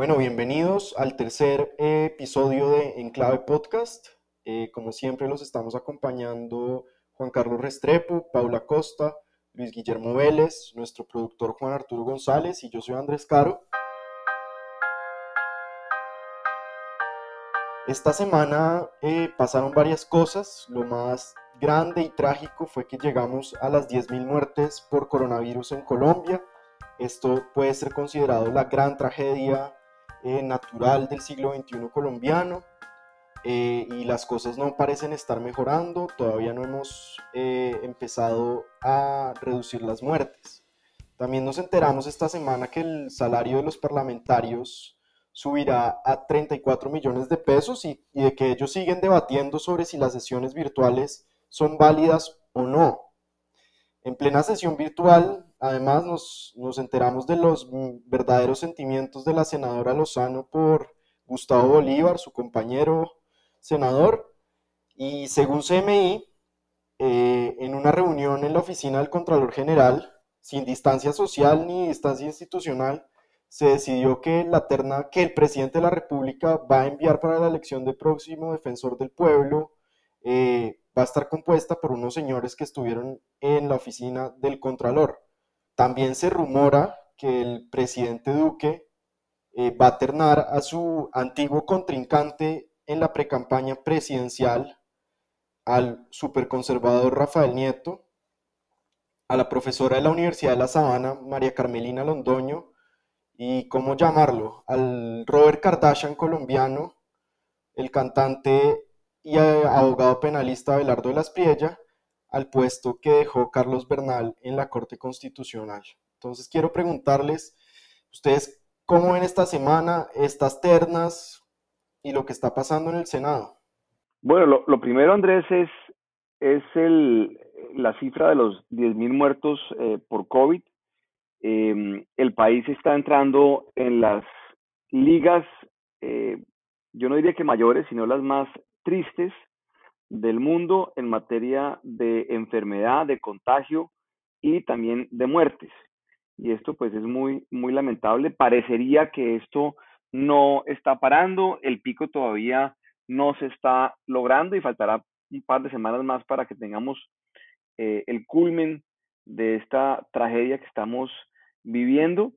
Bueno, bienvenidos al tercer episodio de Enclave Podcast. Eh, como siempre los estamos acompañando Juan Carlos Restrepo, Paula Costa, Luis Guillermo Vélez, nuestro productor Juan Arturo González y yo soy Andrés Caro. Esta semana eh, pasaron varias cosas. Lo más grande y trágico fue que llegamos a las 10.000 muertes por coronavirus en Colombia. Esto puede ser considerado la gran tragedia eh, natural del siglo XXI colombiano. Eh, y las cosas no parecen estar mejorando, todavía no hemos empezado a reducir las muertes. También nos enteramos esta semana que el salario de los parlamentarios subirá a 34 millones de pesos y, de que ellos siguen debatiendo sobre si las sesiones virtuales son válidas o no. En plena sesión virtual, además, nos, nos, enteramos de los verdaderos sentimientos de la senadora Lozano por Gustavo Bolívar, su compañero senador, y según CMI, eh, en una reunión en la oficina del Contralor General, sin distancia social ni distancia institucional, se decidió que la terna que el presidente de la República va a enviar para la elección del próximo defensor del pueblo eh, va a estar compuesta por unos señores que estuvieron en la oficina del Contralor. También se rumora que el presidente Duque eh, va a ternar a su antiguo contrincante en la precampaña presidencial, al superconservador Rafael Nieto, a la profesora de la Universidad de La Sabana, María Carmelina Londoño, y cómo llamarlo, al Robert Kardashian colombiano, el cantante y eh, abogado penalista Belardo de las Priella, al puesto que dejó Carlos Bernal en la Corte Constitucional. Entonces quiero preguntarles, ustedes, ¿cómo ven esta semana estas ternas y lo que está pasando en el Senado? Bueno, lo, primero, Andrés, es, es el, la cifra de los 10.000 muertos eh, por COVID Em, el país está entrando en las ligas, eh, yo no diría que mayores, sino las más tristes del mundo en materia de enfermedad, de contagio y también de muertes. Y esto pues es muy, muy lamentable. Parecería que esto no está parando, el pico todavía no se está logrando y faltará un par de semanas más para que tengamos eh, el culmen de esta tragedia que estamos viviendo.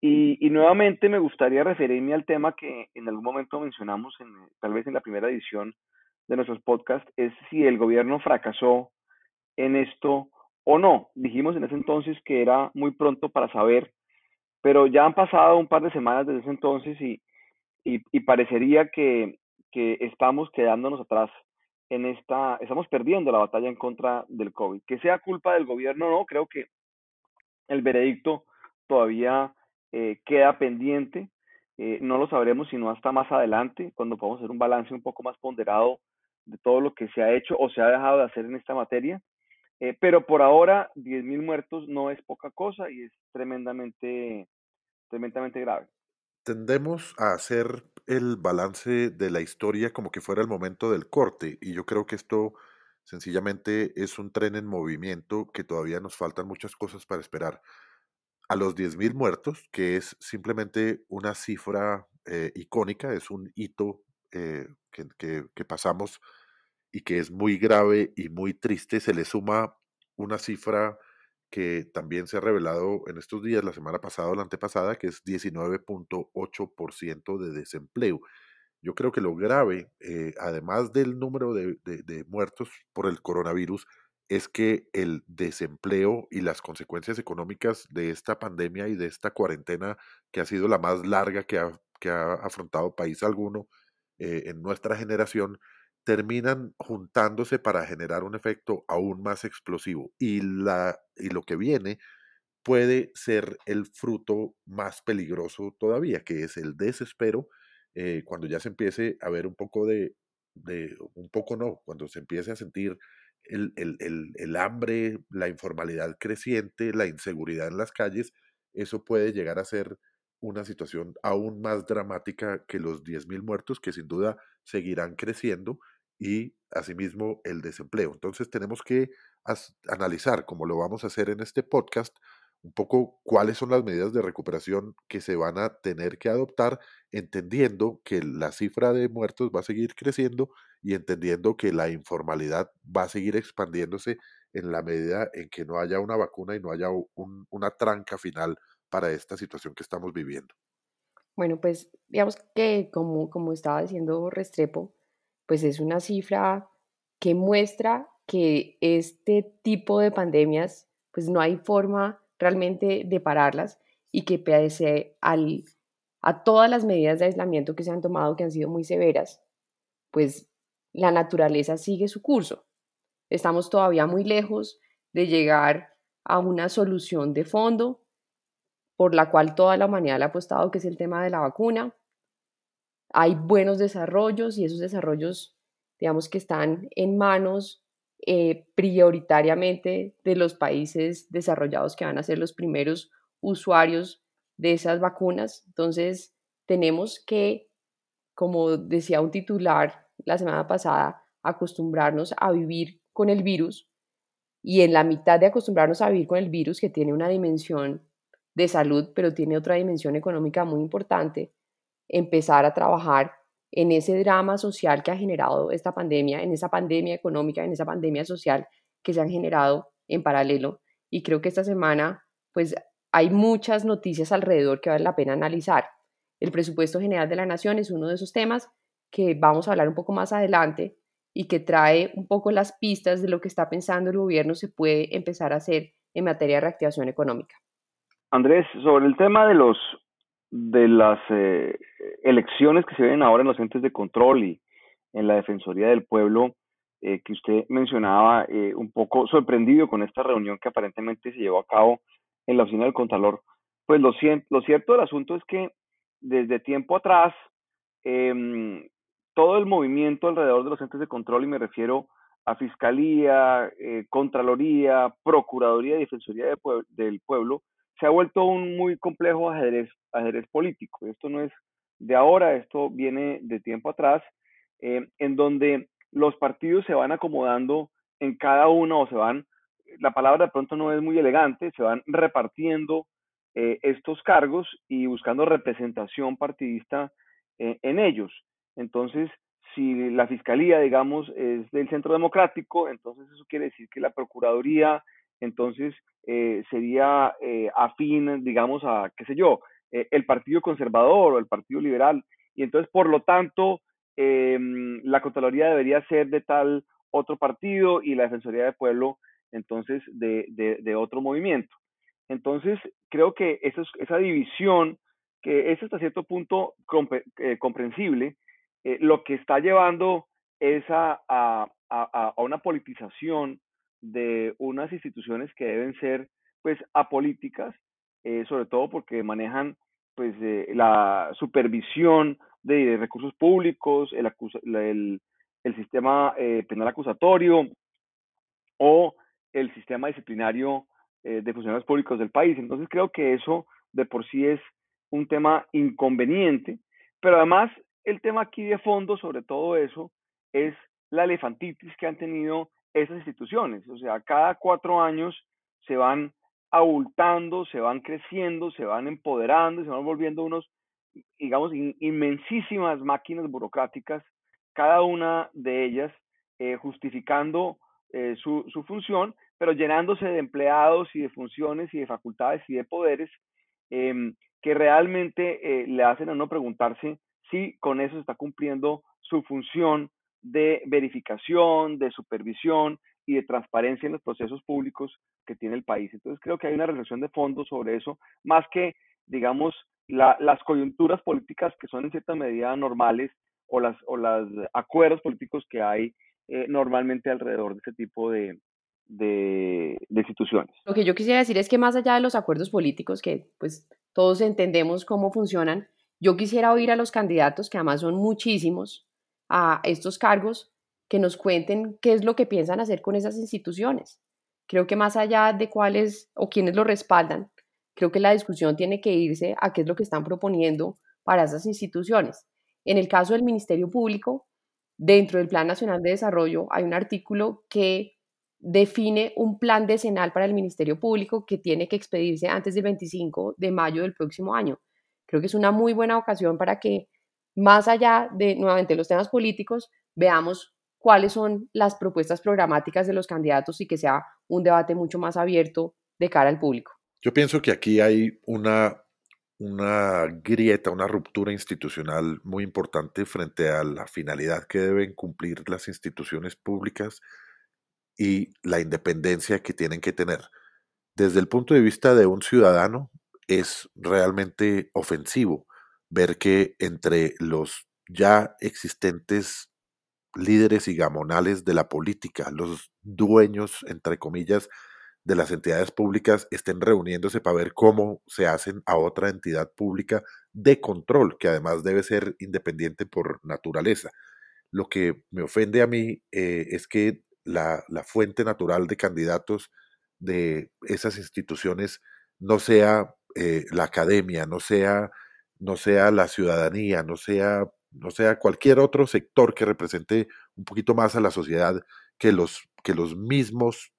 Y, nuevamente me gustaría referirme al tema que en algún momento mencionamos, en, tal vez en la primera edición de nuestros podcasts, es si el gobierno fracasó en esto o no. Dijimos en ese entonces que era muy pronto para saber, pero ya han pasado un par de semanas desde ese entonces y, y, parecería que, que, estamos quedándonos atrás en esta, estamos perdiendo la batalla en contra del COVID. Que sea culpa del gobierno o no, creo que el veredicto todavía eh, queda pendiente. Eh, no lo sabremos sino hasta más adelante, cuando podamos hacer un balance un poco más ponderado de todo lo que se ha hecho o se ha dejado de hacer en esta materia. Eh, pero por ahora, 10.000 muertos no es poca cosa y es tremendamente, tremendamente grave. Tendemos a hacer el balance de la historia como que fuera el momento del corte y yo creo que esto sencillamente es un tren en movimiento que todavía nos faltan muchas cosas para esperar a los 10.000 muertos, que es simplemente una cifra eh, icónica, es un hito eh, que, pasamos y que es muy grave y muy triste, se le suma una cifra que también se ha revelado en estos días, la semana pasada o la antepasada, que es 19.8% de desempleo. Yo creo que lo grave, eh, además del número de, muertos por el coronavirus, es que el desempleo y las consecuencias económicas de esta pandemia y de esta cuarentena, que ha sido la más larga que ha, que ha afrontado país alguno eh, en nuestra generación, terminan juntándose para generar un efecto aún más explosivo. Y, la, y lo que viene puede ser el fruto más peligroso todavía, que es el desespero eh, cuando ya se empiece a ver un poco de, de, un poco no, cuando se empiece a sentir el, el, el, el, hambre, la informalidad creciente, la inseguridad en las calles, eso puede llegar a ser una situación aún más dramática que los 10.000 muertos, que sin duda seguirán creciendo, y asimismo el desempleo. Entonces tenemos que analizar, como lo vamos a hacer en este podcast, un poco cuáles son las medidas de recuperación que se van a tener que adoptar, entendiendo que la cifra de muertos va a seguir creciendo y entendiendo que la informalidad va a seguir expandiéndose en la medida en que no haya una vacuna y no haya un, una tranca final para esta situación que estamos viviendo. Bueno, pues digamos que como, como estaba diciendo Restrepo, pues es una cifra que muestra que este tipo de pandemias, pues no hay forma realmente de pararlas y que pese a todas las medidas de aislamiento que se han tomado, que han sido muy severas, pues la naturaleza sigue su curso. Estamos todavía muy lejos de llegar a una solución de fondo por la cual toda la humanidad le ha apostado, que es el tema de la vacuna. Hay buenos desarrollos y esos desarrollos, digamos que están en manos eh, prioritariamente de los países desarrollados que van a ser los primeros usuarios de esas vacunas. Entonces, tenemos que, como decía un titular la semana pasada, acostumbrarnos a vivir con el virus y en la mitad de acostumbrarnos a vivir con el virus, que tiene una dimensión de salud, pero tiene otra dimensión económica muy importante, empezar a trabajar en ese drama social que ha generado esta pandemia, en esa pandemia económica, en esa pandemia social que se han generado en paralelo. Y creo que esta semana, pues hay muchas noticias alrededor que vale la pena analizar. El presupuesto general de la nación es uno de esos temas que vamos a hablar un poco más adelante y que trae un poco las pistas de lo que está pensando el gobierno se puede empezar a hacer en materia de reactivación económica. Andrés, sobre el tema de los de las eh, elecciones que se ven ahora en los entes de control y en la Defensoría del Pueblo, eh, que usted mencionaba, eh, un poco sorprendido con esta reunión que aparentemente se llevó a cabo en la oficina del Contralor, pues lo, lo cierto del asunto es que desde tiempo atrás, em, todo el movimiento alrededor de los entes de control, y me refiero a Fiscalía, Contraloría, Procuraduría y Defensoría del Pueblo, se ha vuelto un muy complejo ajedrez, ajedrez político. Esto no es de ahora, esto viene de tiempo atrás, eh, en donde los partidos se van acomodando en cada uno o se van, la palabra de pronto no es muy elegante, se van repartiendo eh, estos cargos y buscando representación partidista eh, en ellos. Entonces, si la fiscalía, digamos, es del centro democrático, entonces eso quiere decir que la Procuraduría entonces eh, sería eh, afín, digamos, a, qué sé yo, eh, el Partido Conservador o el Partido Liberal. Y entonces, por lo tanto, em, la Contraloría debería ser de tal otro partido y la Defensoría del Pueblo, entonces, de, de, otro movimiento. Entonces, creo que esa, esa división, que es hasta cierto punto comprensible, lo que está llevando es a, a, a una politización de unas instituciones que deben ser pues apolíticas, eh, sobre todo porque manejan pues eh, la supervisión de, recursos públicos, el, el, sistema eh, penal acusatorio o el sistema disciplinario de funcionarios públicos del país. Entonces creo que eso de por sí es un tema inconveniente, pero además el tema aquí de fondo sobre todo eso es la elefantitis que han tenido esas instituciones. O sea, cada cuatro años se van abultando, se van creciendo, se van empoderando, se van volviendo unos, digamos, inmensísimas máquinas burocráticas, cada una de ellas eh, justificando eh, su, función, pero llenándose de empleados y de funciones y de facultades y de poderes em, que realmente eh, le hacen a uno preguntarse si con eso está cumpliendo su función de verificación, de supervisión y de transparencia en los procesos públicos que tiene el país. Entonces creo que hay una reflexión de fondo sobre eso, más que, digamos, las coyunturas políticas que son en cierta medida normales o las o los acuerdos políticos que hay eh, normalmente alrededor de ese tipo de, de, de, instituciones. Lo que yo quisiera decir es que más allá de los acuerdos políticos, que pues todos entendemos cómo funcionan, Yo quisiera oír a los candidatos, que además son muchísimos, a estos cargos, que nos cuenten qué es lo que piensan hacer con esas instituciones. Creo que más allá de cuáles o quiénes lo respaldan, creo que la discusión tiene que irse a qué es lo que están proponiendo para esas instituciones. En el caso del Ministerio Público, dentro del Plan Nacional de Desarrollo hay un artículo que define un plan decenal para el Ministerio Público que tiene que expedirse antes del 25 de mayo del próximo año. Creo que es una muy buena ocasión para que, más allá de nuevamente los temas políticos, veamos cuáles son las propuestas programáticas de los candidatos y que sea un debate mucho más abierto de cara al público. Yo pienso que aquí hay una, una grieta, una ruptura institucional muy importante frente a la finalidad que deben cumplir las instituciones públicas y la independencia que tienen que tener. Desde el punto de vista de un ciudadano, es realmente ofensivo ver que entre los ya existentes líderes y gamonales de la política, los dueños, entre comillas, de las entidades públicas estén reuniéndose para ver cómo se hacen a otra entidad pública de control, que además debe ser independiente por naturaleza. Lo que me ofende a mí eh, es que la, fuente natural de candidatos de esas instituciones no sea eh, la academia, no sea, no sea la ciudadanía, no sea, no sea cualquier otro sector que represente un poquito más a la sociedad que los, que los mismos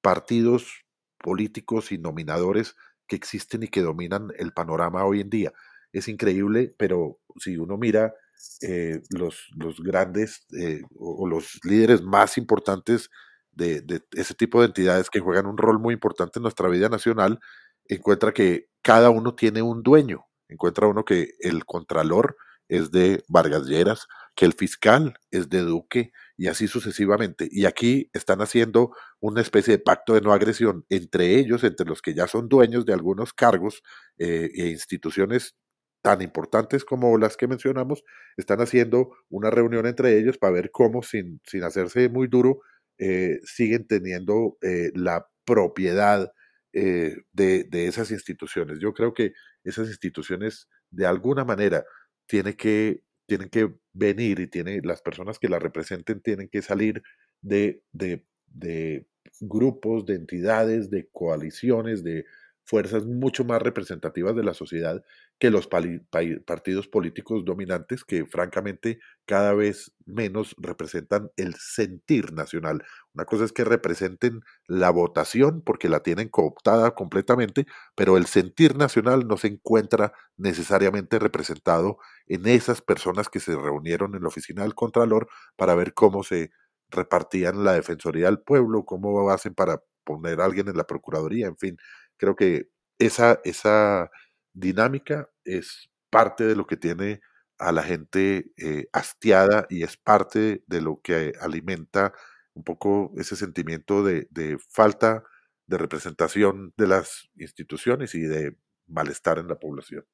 partidos políticos y nominadores que existen y que dominan el panorama hoy en día. Es increíble, pero si uno mira eh, los, los, grandes eh, o, los líderes más importantes de, de, ese tipo de entidades que juegan un rol muy importante en nuestra vida nacional, encuentra que cada uno tiene un dueño. Encuentra uno que el contralor es de Vargas Lleras, que el fiscal es de Duque y así sucesivamente. Y aquí están haciendo una especie de pacto de no agresión entre ellos, entre los que ya son dueños de algunos cargos eh, e instituciones tan importantes como las que mencionamos, están haciendo una reunión entre ellos para ver cómo, sin, sin hacerse muy duro, eh, siguen teniendo eh, la propiedad de, de esas instituciones. Yo creo que esas instituciones, de alguna manera, tiene que, tienen que venir y tiene, las personas que la representen tienen que salir de, de, de grupos, de entidades, de coaliciones, de fuerzas mucho más representativas de la sociedad que los partidos políticos dominantes que francamente cada vez menos representan el sentir nacional. Una cosa es que representen la votación porque la tienen cooptada completamente, pero el sentir nacional no se encuentra necesariamente representado en esas personas que se reunieron en la oficina del Contralor para ver cómo se repartían la Defensoría del Pueblo, cómo hacen para poner a alguien en la Procuraduría, en fin Creo que esa, esa dinámica es parte de lo que tiene a la gente eh, hastiada y es parte de lo que alimenta un poco ese sentimiento de, de, falta de representación de las instituciones y de malestar en la población.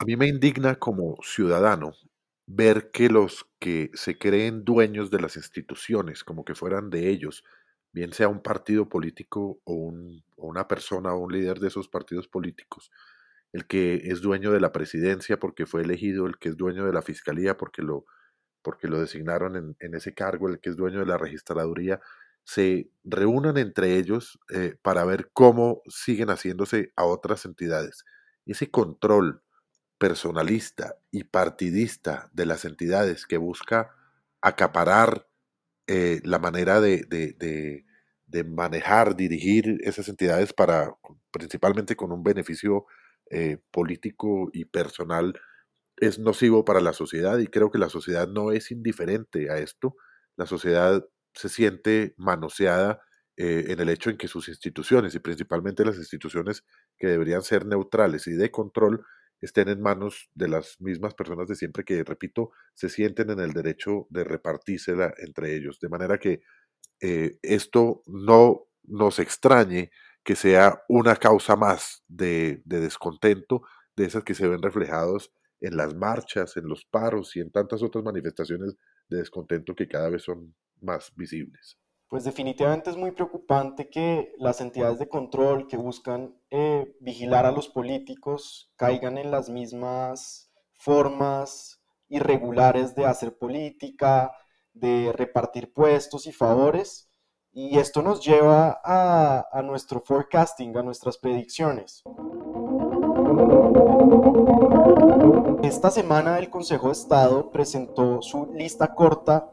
A mí me indigna como ciudadano ver que los que se creen dueños de las instituciones, como que fueran de ellos, bien sea un partido político o, una persona o un líder de esos partidos políticos, el que es dueño de la presidencia porque fue elegido, el que es dueño de la fiscalía porque lo, porque lo designaron en, ese cargo, el que es dueño de la registraduría, se reúnan entre ellos eh, para ver cómo siguen haciéndose a otras entidades. Ese control personalista y partidista de las entidades que busca acaparar eh, la manera de, de, de, manejar, dirigir esas entidades para, principalmente con un beneficio eh, político y personal, es nocivo para la sociedad y creo que la sociedad no es indiferente a esto. La sociedad se siente manoseada eh, en el hecho en que sus instituciones y principalmente las instituciones que deberían ser neutrales y de control estén en manos de las mismas personas de siempre que, repito, se sienten en el derecho de repartírsela entre ellos. De manera que eh, esto no nos extrañe que sea una causa más de, de descontento de esas que se ven reflejados en las marchas, en los paros y en tantas otras manifestaciones de descontento que cada vez son más visibles pues definitivamente es muy preocupante que las entidades de control que buscan eh, vigilar a los políticos caigan en las mismas formas irregulares de hacer política, de repartir puestos y favores. Y esto nos lleva a, a nuestro forecasting, a nuestras predicciones. Esta semana el Consejo de Estado presentó su lista corta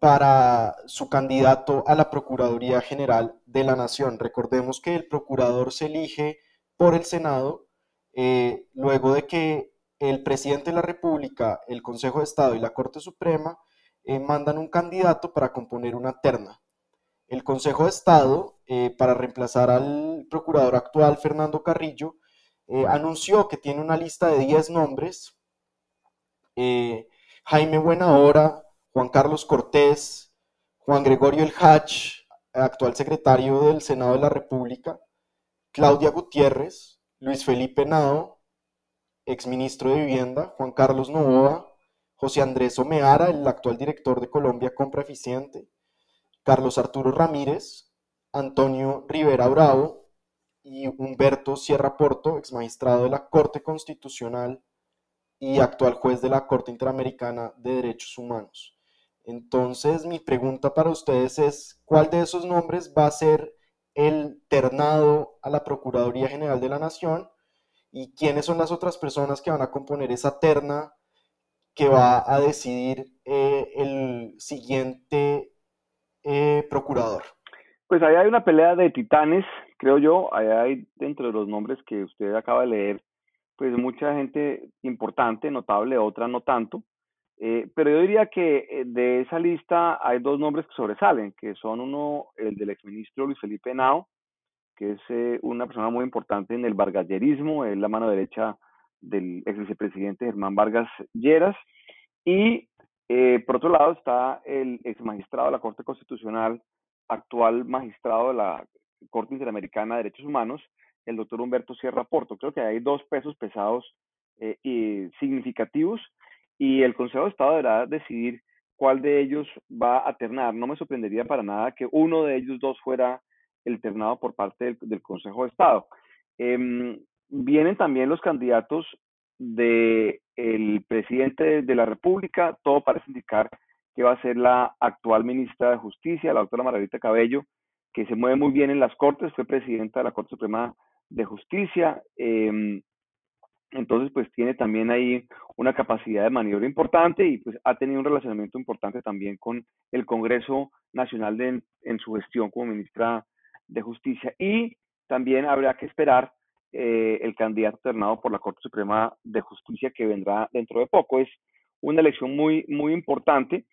para su candidato a la Procuraduría General de la Nación. Recordemos que el procurador se elige por el Senado eh, luego de que el presidente de la República, el Consejo de Estado y la Corte Suprema eh, mandan un candidato para componer una terna. El Consejo de Estado, eh, para reemplazar al procurador actual, Fernando Carrillo, anunció que tiene una lista de 10 nombres. Jaime Buenahora, Juan Carlos Cortés, Juan Gregorio El Hach, actual secretario del Senado de la República, Claudia Gutiérrez, Luis Felipe Nao, exministro de Vivienda, Juan Carlos Novoa, José Andrés Omeara, el actual director de Colombia Compra Eficiente, Carlos Arturo Ramírez, Antonio Rivera Bravo y Humberto Sierra Porto, exmagistrado de la Corte Constitucional y actual juez de la Corte Interamericana de Derechos Humanos. Entonces, mi pregunta para ustedes es, ¿cuál de esos nombres va a ser el ternado a la Procuraduría General de la Nación y quiénes son las otras personas que van a componer esa terna que va a decidir eh, el siguiente eh, procurador. Pues ahí hay una pelea de titanes, creo yo, ahí hay dentro de los nombres que usted acaba de leer, pues mucha gente importante, notable, otra no tanto. Eh, pero yo diría que de esa lista hay dos nombres que sobresalen, que son uno, el del exministro Luis Felipe Nao, que es eh, una persona muy importante en el vargallerismo, es la mano derecha del ex vicepresidente Germán Vargas Lleras. Y eh, por otro lado está el ex magistrado de la Corte Constitucional, actual magistrado de la Corte Interamericana de Derechos Humanos, el doctor Humberto Sierra Porto. Creo que hay dos pesos pesados eh, y significativos y el Consejo de Estado deberá decidir cuál de ellos va a ternar. No me sorprendería para nada que uno de ellos dos fuera el ternado por parte del, Consejo de Estado. Em, vienen también los candidatos del el presidente de la República, todo parece indicar que va a ser la actual ministra de Justicia, la doctora Margarita Cabello, que se mueve muy bien en las Cortes, fue presidenta de la Corte Suprema de Justicia. Em, entonces, pues tiene también ahí una capacidad de maniobra importante y pues ha tenido un relacionamiento importante también con el Congreso Nacional de, en su gestión como ministra de Justicia. Y también habrá que esperar eh, el candidato alternado por la Corte Suprema de Justicia que vendrá dentro de poco. Es una elección muy, muy importante.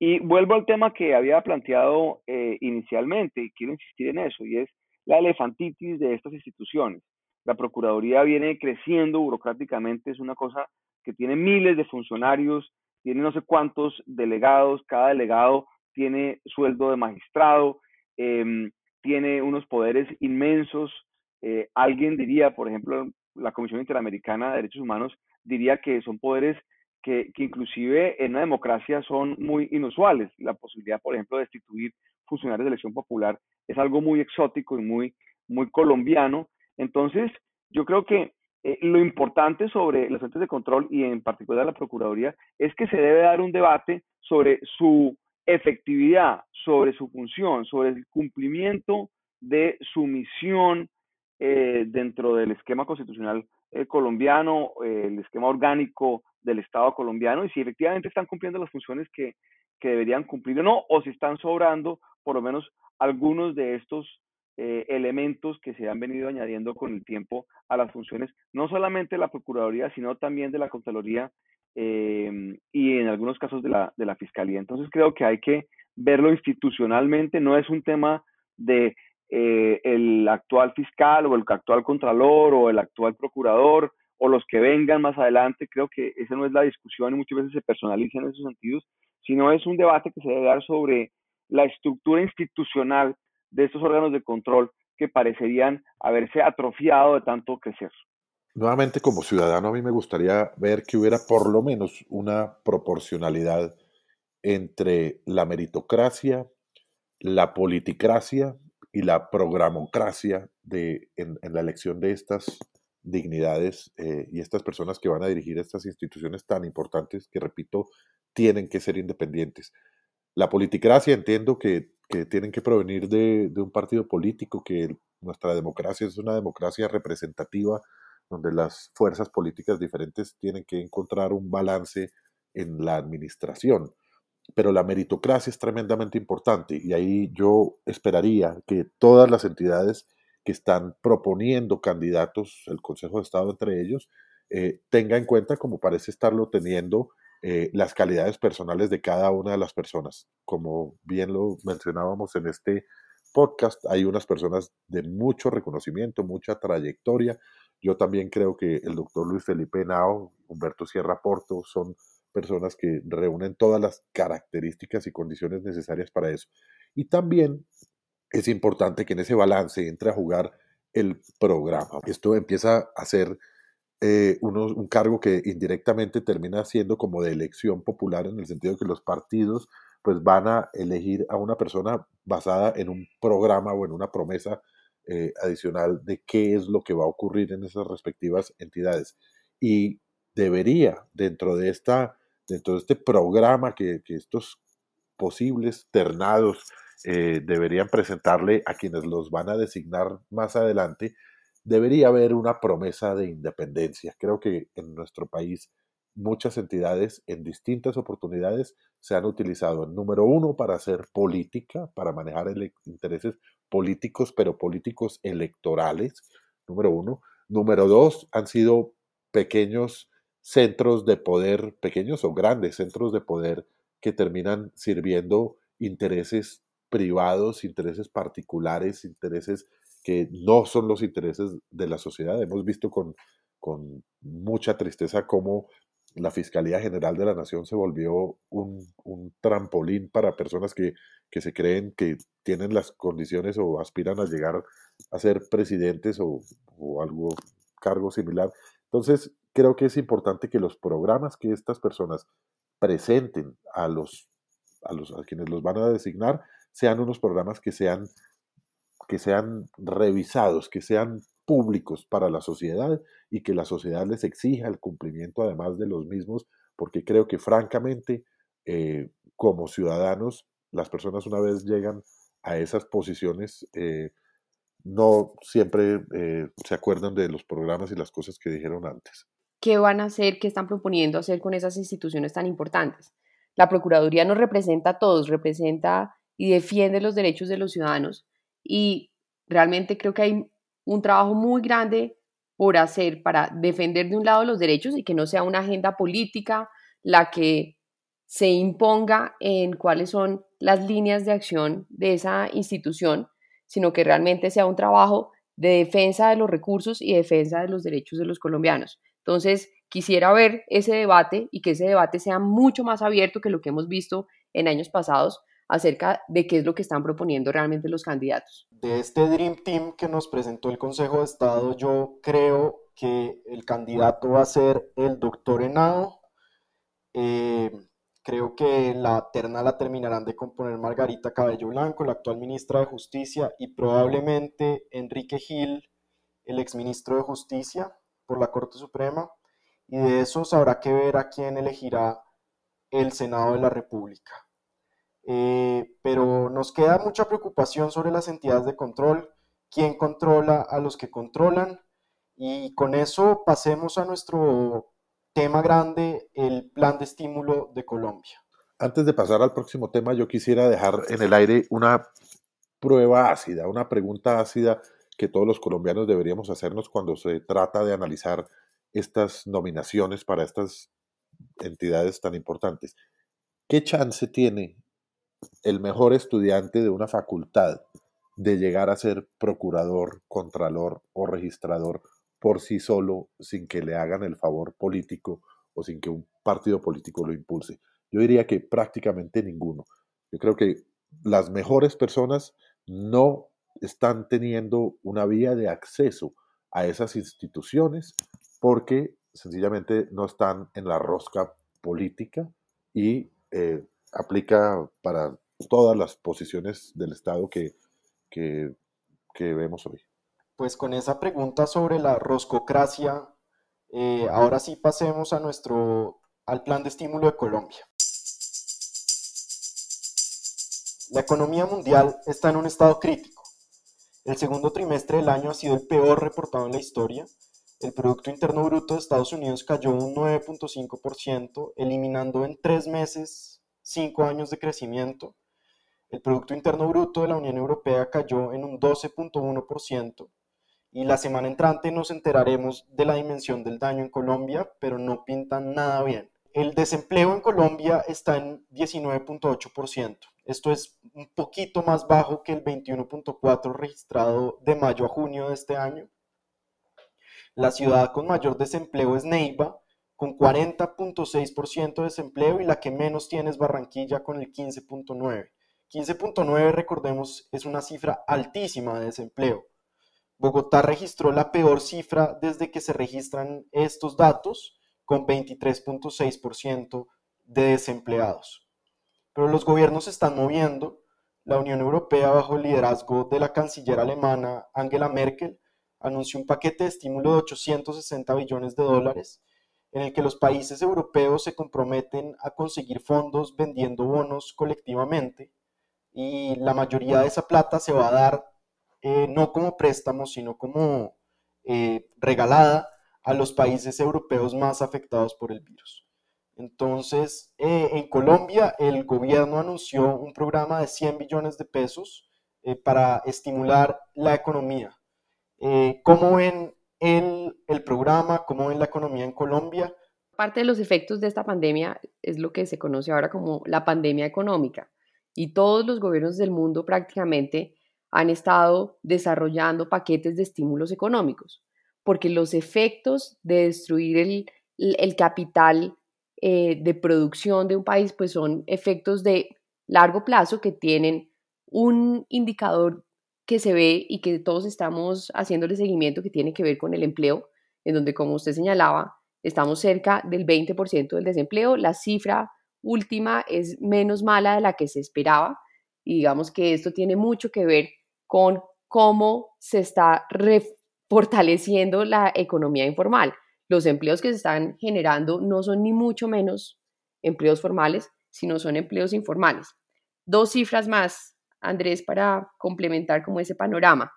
Y vuelvo al tema que había planteado eh, inicialmente, y quiero insistir en eso, y es la elefantitis de estas instituciones. La Procuraduría viene creciendo burocráticamente, es una cosa que tiene miles de funcionarios, tiene no sé cuántos delegados, cada delegado tiene sueldo de magistrado, eh, tiene unos poderes inmensos. Eh, alguien diría, por ejemplo, la Comisión Interamericana de Derechos Humanos diría que son poderes que, que, inclusive en una democracia son muy inusuales. La posibilidad, por ejemplo, de destituir funcionarios de elección popular es algo muy exótico y muy, muy colombiano. Entonces, yo creo que eh, lo importante sobre los entes de control y en particular la Procuraduría es que se debe dar un debate sobre su efectividad sobre su función, sobre el cumplimiento de su misión eh, dentro del esquema constitucional eh, colombiano, eh, el esquema orgánico del Estado colombiano, y si efectivamente están cumpliendo las funciones que, que deberían cumplir o no, o si están sobrando por lo menos algunos de estos elementos que se han venido añadiendo con el tiempo a las funciones, no solamente de la Procuraduría, sino también de la Contraloría Em, y en algunos casos de la, de la Fiscalía. Entonces creo que hay que verlo institucionalmente, no es un tema de eh, el actual fiscal o el actual contralor o el actual procurador o los que vengan más adelante, creo que esa no es la discusión y muchas veces se personaliza en esos sentidos, sino es un debate que se debe dar sobre la estructura institucional de estos órganos de control que parecerían haberse atrofiado de tanto crecer nuevamente como ciudadano a mí me gustaría ver que hubiera por lo menos una proporcionalidad entre la meritocracia, la politicracia y la programocracia de, en, la elección de estas dignidades eh, y estas personas que van a dirigir estas instituciones tan importantes que, repito, tienen que ser independientes. La politicracia entiendo que, tienen que provenir de, de, un partido político, que nuestra democracia es una democracia representativa donde las fuerzas políticas diferentes tienen que encontrar un balance en la administración. Pero la meritocracia es tremendamente importante y ahí yo esperaría que todas las entidades que están proponiendo candidatos, el Consejo de Estado entre ellos, eh, tenga en cuenta, como parece estarlo teniendo, eh, las calidades personales de cada una de las personas. Como bien lo mencionábamos en este podcast, hay unas personas de mucho reconocimiento, mucha trayectoria. Yo también creo que el doctor Luis Felipe Nao, Humberto Sierra Porto, son personas que reúnen todas las características y condiciones necesarias para eso. Y también es importante que en ese balance entre a jugar el programa. Esto empieza a ser eh, un cargo que indirectamente termina siendo como de elección popular en el sentido de que los partidos pues van a elegir a una persona basada en un programa o en una promesa eh, adicional de qué es lo que va a ocurrir en esas respectivas entidades. Y debería, dentro de, esta, dentro de este programa que, que estos posibles ternados eh, deberían presentarle a quienes los van a designar más adelante, debería haber una promesa de independencia. Creo que en nuestro país muchas entidades en distintas oportunidades se han utilizado, número uno, para hacer política, para manejar intereses políticos, pero políticos electorales, número uno. Número dos, han sido pequeños centros de poder, pequeños o grandes centros de poder que terminan sirviendo intereses privados, intereses particulares, intereses que no son los intereses de la sociedad. Hemos visto con, con mucha tristeza cómo la Fiscalía General de la Nación se volvió un, trampolín para personas que, se creen que tienen las condiciones o aspiran a llegar a ser presidentes o, o algo, cargo similar. Entonces, creo que es importante que los programas que estas personas presenten a los, a los a quienes los van a designar sean unos programas que sean, que sean revisados, que sean públicos para la sociedad y que la sociedad les exija el cumplimiento además de los mismos, porque creo que francamente, eh, como ciudadanos, las personas una vez llegan a esas posiciones, eh, no siempre eh, se acuerdan de los programas y las cosas que dijeron antes. ¿Qué van a hacer, qué están proponiendo hacer con esas instituciones tan importantes? La Procuraduría nos representa a todos, representa y defiende los derechos de los ciudadanos. Y realmente creo que hay un trabajo muy grande por hacer para defender de un lado los derechos y que no sea una agenda política la que se imponga en cuáles son las líneas de acción de esa institución, sino que realmente sea un trabajo de defensa de los recursos y defensa de los derechos de los colombianos. Entonces, quisiera ver ese debate y que ese debate sea mucho más abierto que lo que hemos visto en años pasados, acerca de qué es lo que están proponiendo realmente los candidatos. De este Dream Team que nos presentó el Consejo de Estado, yo creo que el candidato va a ser el doctor Henao. Eh, creo que la terna la terminarán de componer Margarita Cabello Blanco, la actual ministra de Justicia, y probablemente Enrique Gil, el exministro de Justicia por la Corte Suprema. Y de esos habrá que ver a quién elegirá el Senado de la República. Eh, pero nos queda mucha preocupación sobre las entidades de control, quién controla a los que controlan, y con eso pasemos a nuestro tema grande, el plan de estímulo de Colombia. Antes de pasar al próximo tema, yo quisiera dejar en el aire una prueba ácida, una pregunta ácida que todos los colombianos deberíamos hacernos cuando se trata de analizar estas nominaciones para estas entidades tan importantes. ¿Qué chance tiene el mejor estudiante de una facultad de llegar a ser procurador, contralor o registrador por sí solo sin que le hagan el favor político o sin que un partido político lo impulse. Yo diría que prácticamente ninguno. Yo creo que las mejores personas no están teniendo una vía de acceso a esas instituciones porque sencillamente no están en la rosca política y eh, aplica para todas las posiciones del Estado que, que, vemos hoy. pues con esa pregunta sobre la roscocracia, eh, ahora sí pasemos a nuestro, al plan de estímulo de Colombia. La economía mundial está en un estado crítico. El segundo trimestre del año ha sido el peor reportado en la historia. El Producto Interno Bruto de Estados Unidos cayó un 9.5%, eliminando en tres meses cinco años de crecimiento. El Producto Interno Bruto de la Unión Europea cayó en un 12.1% y la semana entrante nos enteraremos de la dimensión del daño en Colombia, pero no pintan nada bien. El desempleo en Colombia está en 19.8%. Esto es un poquito más bajo que el 21.4% registrado de mayo a junio de este año. La ciudad con mayor desempleo es Neiva, con 40.6% de desempleo y la que menos tiene es Barranquilla con el 15.9%. 15.9, recordemos, es una cifra altísima de desempleo. Bogotá registró la peor cifra desde que se registran estos datos, con 23.6% de desempleados. Pero los gobiernos se están moviendo. La Unión Europea, bajo el liderazgo de la canciller alemana Angela Merkel, anunció un paquete de estímulo de 860 billones de dólares, en el que los países europeos se comprometen a conseguir fondos vendiendo bonos colectivamente, y la mayoría de esa plata se va a dar eh, no como préstamo, sino como eh, regalada a los países europeos más afectados por el virus. Entonces, eh, en Colombia, el gobierno anunció un programa de 100 billones de pesos para estimular la economía. ¿Cómo ven el, el programa? ¿Cómo ven la economía en Colombia? Parte de los efectos de esta pandemia es lo que se conoce ahora como la pandemia económica. Y todos los gobiernos del mundo prácticamente han estado desarrollando paquetes de estímulos económicos, porque los efectos de destruir el, capital eh, de producción de un país, pues son efectos de largo plazo que tienen un indicador que se ve y que todos estamos haciéndole seguimiento que tiene que ver con el empleo, en donde, como usted señalaba, estamos cerca del 20% del desempleo. La cifra última es menos mala de la que se esperaba y digamos que esto tiene mucho que ver con cómo se está fortaleciendo la economía informal. Los empleos que se están generando no son ni mucho menos empleos formales, sino son empleos informales. Dos cifras más, Andrés, para complementar como ese panorama.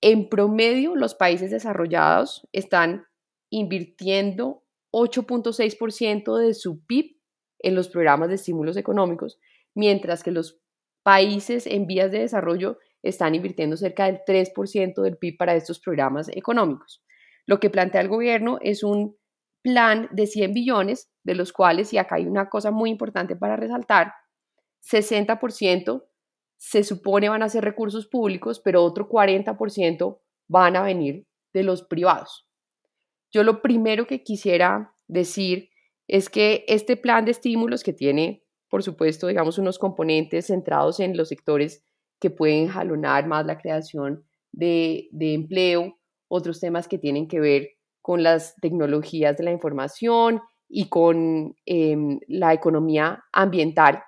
En promedio, los países desarrollados están invirtiendo 8.6% de su PIB en los programas de estímulos económicos, mientras que los países en vías de desarrollo están invirtiendo cerca del 3% del PIB para estos programas económicos. Lo que plantea el gobierno es un plan de 100 billones, de los cuales, y acá hay una cosa muy importante para resaltar, 60% se supone van a ser recursos públicos, pero otro 40% van a venir de los privados. Yo lo primero que quisiera decir es que este plan de estímulos que tiene, por supuesto, digamos, unos componentes centrados en los sectores que pueden jalonar más la creación de, empleo, otros temas que tienen que ver con las tecnologías de la información y con em, la economía ambiental.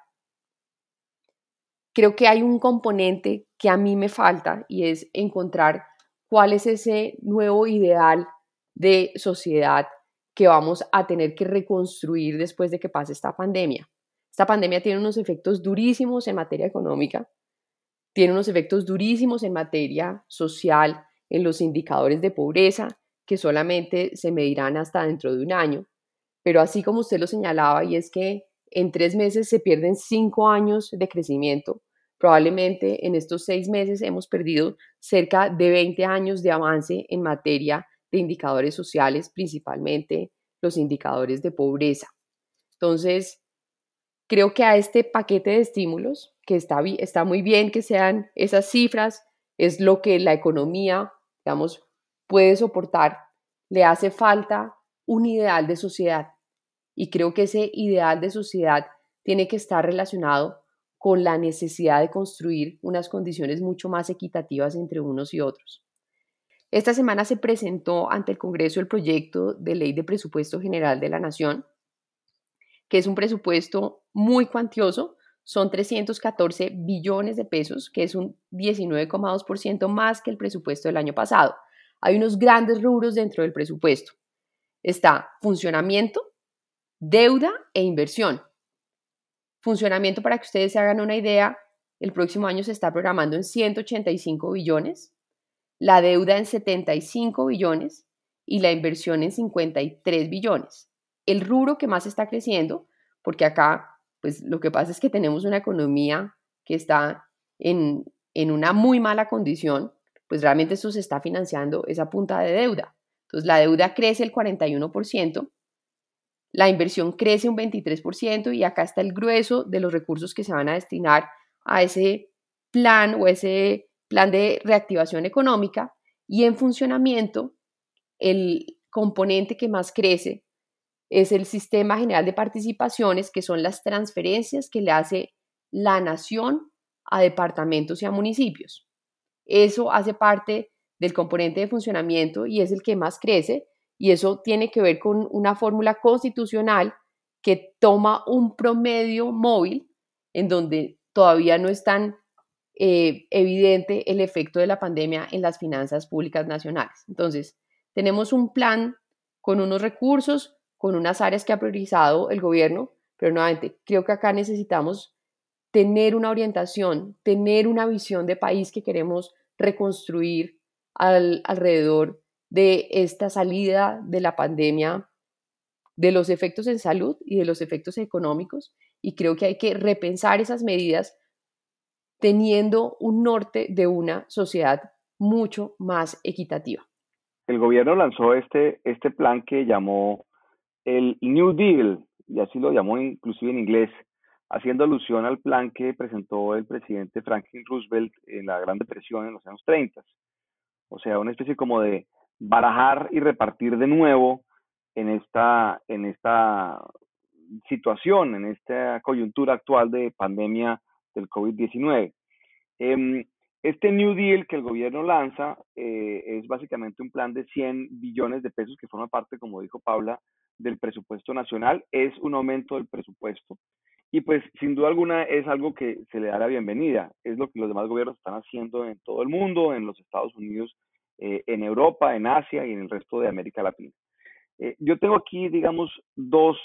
Creo que hay un componente que a mí me falta y es encontrar cuál es ese nuevo ideal de sociedad que vamos a tener que reconstruir después de que pase esta pandemia. Esta pandemia tiene unos efectos durísimos en materia económica, tiene unos efectos durísimos en materia social, en los indicadores de pobreza, que solamente se medirán hasta dentro de un año. Pero así como usted lo señalaba, y es que en tres meses se pierden cinco años de crecimiento, probablemente en estos seis meses hemos perdido cerca de 20 años de avance en materia de indicadores sociales, principalmente los indicadores de pobreza. Entonces, creo que a este paquete de estímulos que está, está muy bien que sean esas cifras, es lo que la economía, digamos, puede soportar. Le hace falta un ideal de sociedad y creo que ese ideal de sociedad tiene que estar relacionado con la necesidad de construir unas condiciones mucho más equitativas entre unos y otros. Esta semana se presentó ante el Congreso el proyecto de ley de presupuesto general de la Nación, que es un presupuesto muy cuantioso, son 314 billones de pesos, que es un 19,2% más que el presupuesto del año pasado. Hay unos grandes rubros dentro del presupuesto. Está funcionamiento, deuda e inversión. Funcionamiento, para que ustedes se hagan una idea, el próximo año se está programando en 185 billones, la deuda en 75 billones y la inversión en 53 billones. El rubro que más está creciendo, porque acá, pues lo que pasa es que tenemos una economía que está en, en una muy mala condición, pues realmente eso se está financiando esa punta de deuda. Entonces la deuda crece el 41%, la inversión crece un 23% y acá está el grueso de los recursos que se van a destinar a ese plan o ese plan de reactivación económica y en funcionamiento el componente que más crece es el sistema general de participaciones, que son las transferencias que le hace la nación a departamentos y a municipios. Eso hace parte del componente de funcionamiento y es el que más crece y eso tiene que ver con una fórmula constitucional que toma un promedio móvil en donde todavía no es tan eh, evidente el efecto de la pandemia en las finanzas públicas nacionales. Entonces, tenemos un plan con unos recursos, con unas áreas que ha priorizado el gobierno, pero nuevamente creo que acá necesitamos tener una orientación, tener una visión de país que queremos reconstruir alrededor de esta salida de la pandemia, de los efectos en salud y de los efectos económicos. Y creo que hay que repensar esas medidas teniendo un norte de una sociedad mucho más equitativa. El gobierno lanzó este, este plan que llamó el New Deal, y así lo llamó inclusive en inglés, haciendo alusión al plan que presentó el presidente Franklin Roosevelt en la Gran Depresión en los años 30. O sea, una especie como de barajar y repartir de nuevo en esta, en esta situación, en esta coyuntura actual de pandemia del COVID-19. Em, este New Deal que el gobierno lanza eh, es básicamente un plan de 100 billones de pesos que forma parte, como dijo Paula, del presupuesto nacional. Es un aumento del presupuesto y pues sin duda alguna es algo que se le da la bienvenida. Es lo que los demás gobiernos están haciendo en todo el mundo, en los Estados Unidos eh, en Europa, en Asia y en el resto de América Latina. Eh, yo tengo aquí, digamos, dos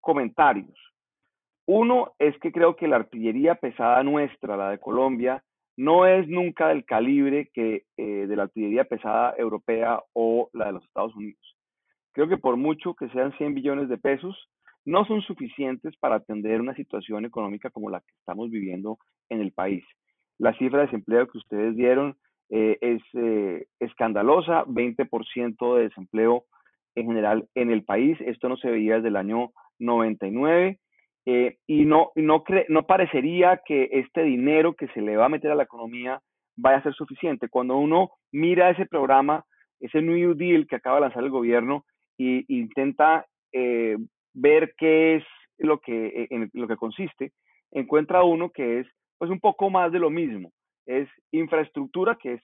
comentarios. Uno es que creo que la artillería pesada nuestra, la de Colombia, no es nunca del calibre que eh, de la artillería pesada europea o la de los Estados Unidos. Creo que por mucho que sean 100 billones de pesos, no son suficientes para atender una situación económica como la que estamos viviendo en el país. La cifra de desempleo que ustedes dieron eh, es eh, escandalosa, 20% de desempleo en general en el país. Esto no se veía desde el año 99 eh, y no, no, no parecería que este dinero que se le va a meter a la economía vaya a ser suficiente. Cuando uno mira ese programa, ese New Deal que acaba de lanzar el gobierno e intenta ver qué es lo que, en lo que consiste, encuentra uno que es pues un poco más de lo mismo es infraestructura, que es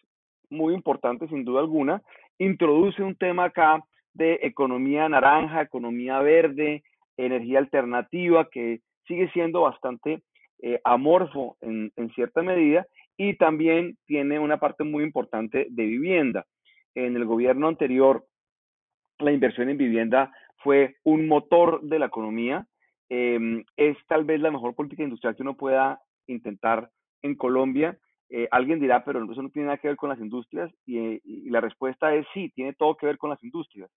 muy importante sin duda alguna. Introduce un tema acá de economía naranja, economía verde, energía alternativa, que sigue siendo bastante eh, amorfo en, en, cierta medida, y también tiene una parte muy importante de vivienda. En el gobierno anterior, la inversión en vivienda fue un motor de la economía. Em, es tal vez la mejor política industrial que uno pueda intentar en Colombia eh, alguien dirá, pero eso no tiene nada que ver con las industrias y, la respuesta es sí, tiene todo que ver con las industrias,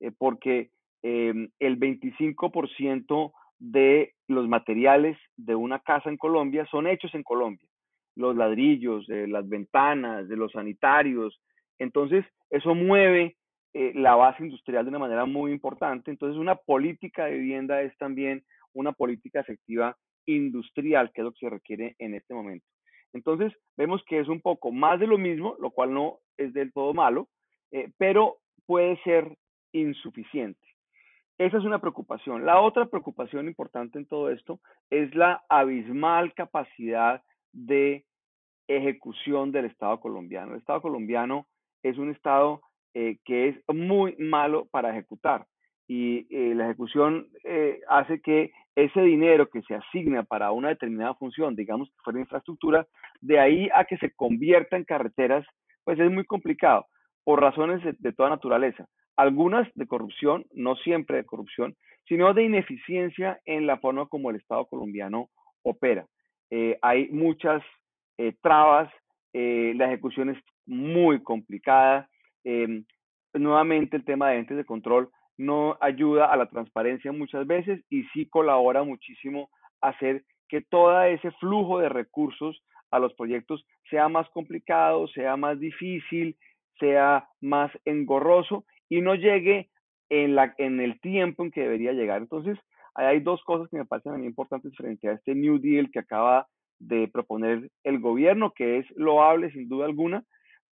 eh, porque em, el 25% de los materiales de una casa en Colombia son hechos en Colombia, los ladrillos, eh, las ventanas, de los sanitarios, entonces eso mueve la base industrial de una manera muy importante, entonces una política de vivienda es también una política efectiva industrial, que es lo que se requiere en este momento. Entonces, vemos que es un poco más de lo mismo, lo cual no es del todo malo, eh, pero puede ser insuficiente. Esa es una preocupación. La otra preocupación importante en todo esto es la abismal capacidad de ejecución del Estado colombiano. El Estado colombiano es un Estado eh, que es muy malo para ejecutar. Y eh, la ejecución eh, hace que ese dinero que se asigna para una determinada función, digamos que fuera infraestructura, de ahí a que se convierta en carreteras, pues es muy complicado por razones de, toda naturaleza. Algunas de corrupción, no siempre de corrupción, sino de ineficiencia en la forma como el Estado colombiano opera. Eh, hay muchas trabas, la ejecución es muy complicada. Nuevamente el tema de entes de control no ayuda a la transparencia muchas veces y sí colabora muchísimo a hacer que todo ese flujo de recursos a los proyectos sea más complicado, sea más difícil, sea más engorroso y no llegue en, la, en el tiempo en que debería llegar. Entonces, hay dos cosas que me parecen muy importantes frente a este New Deal que acaba de proponer el gobierno, que es loable sin duda alguna,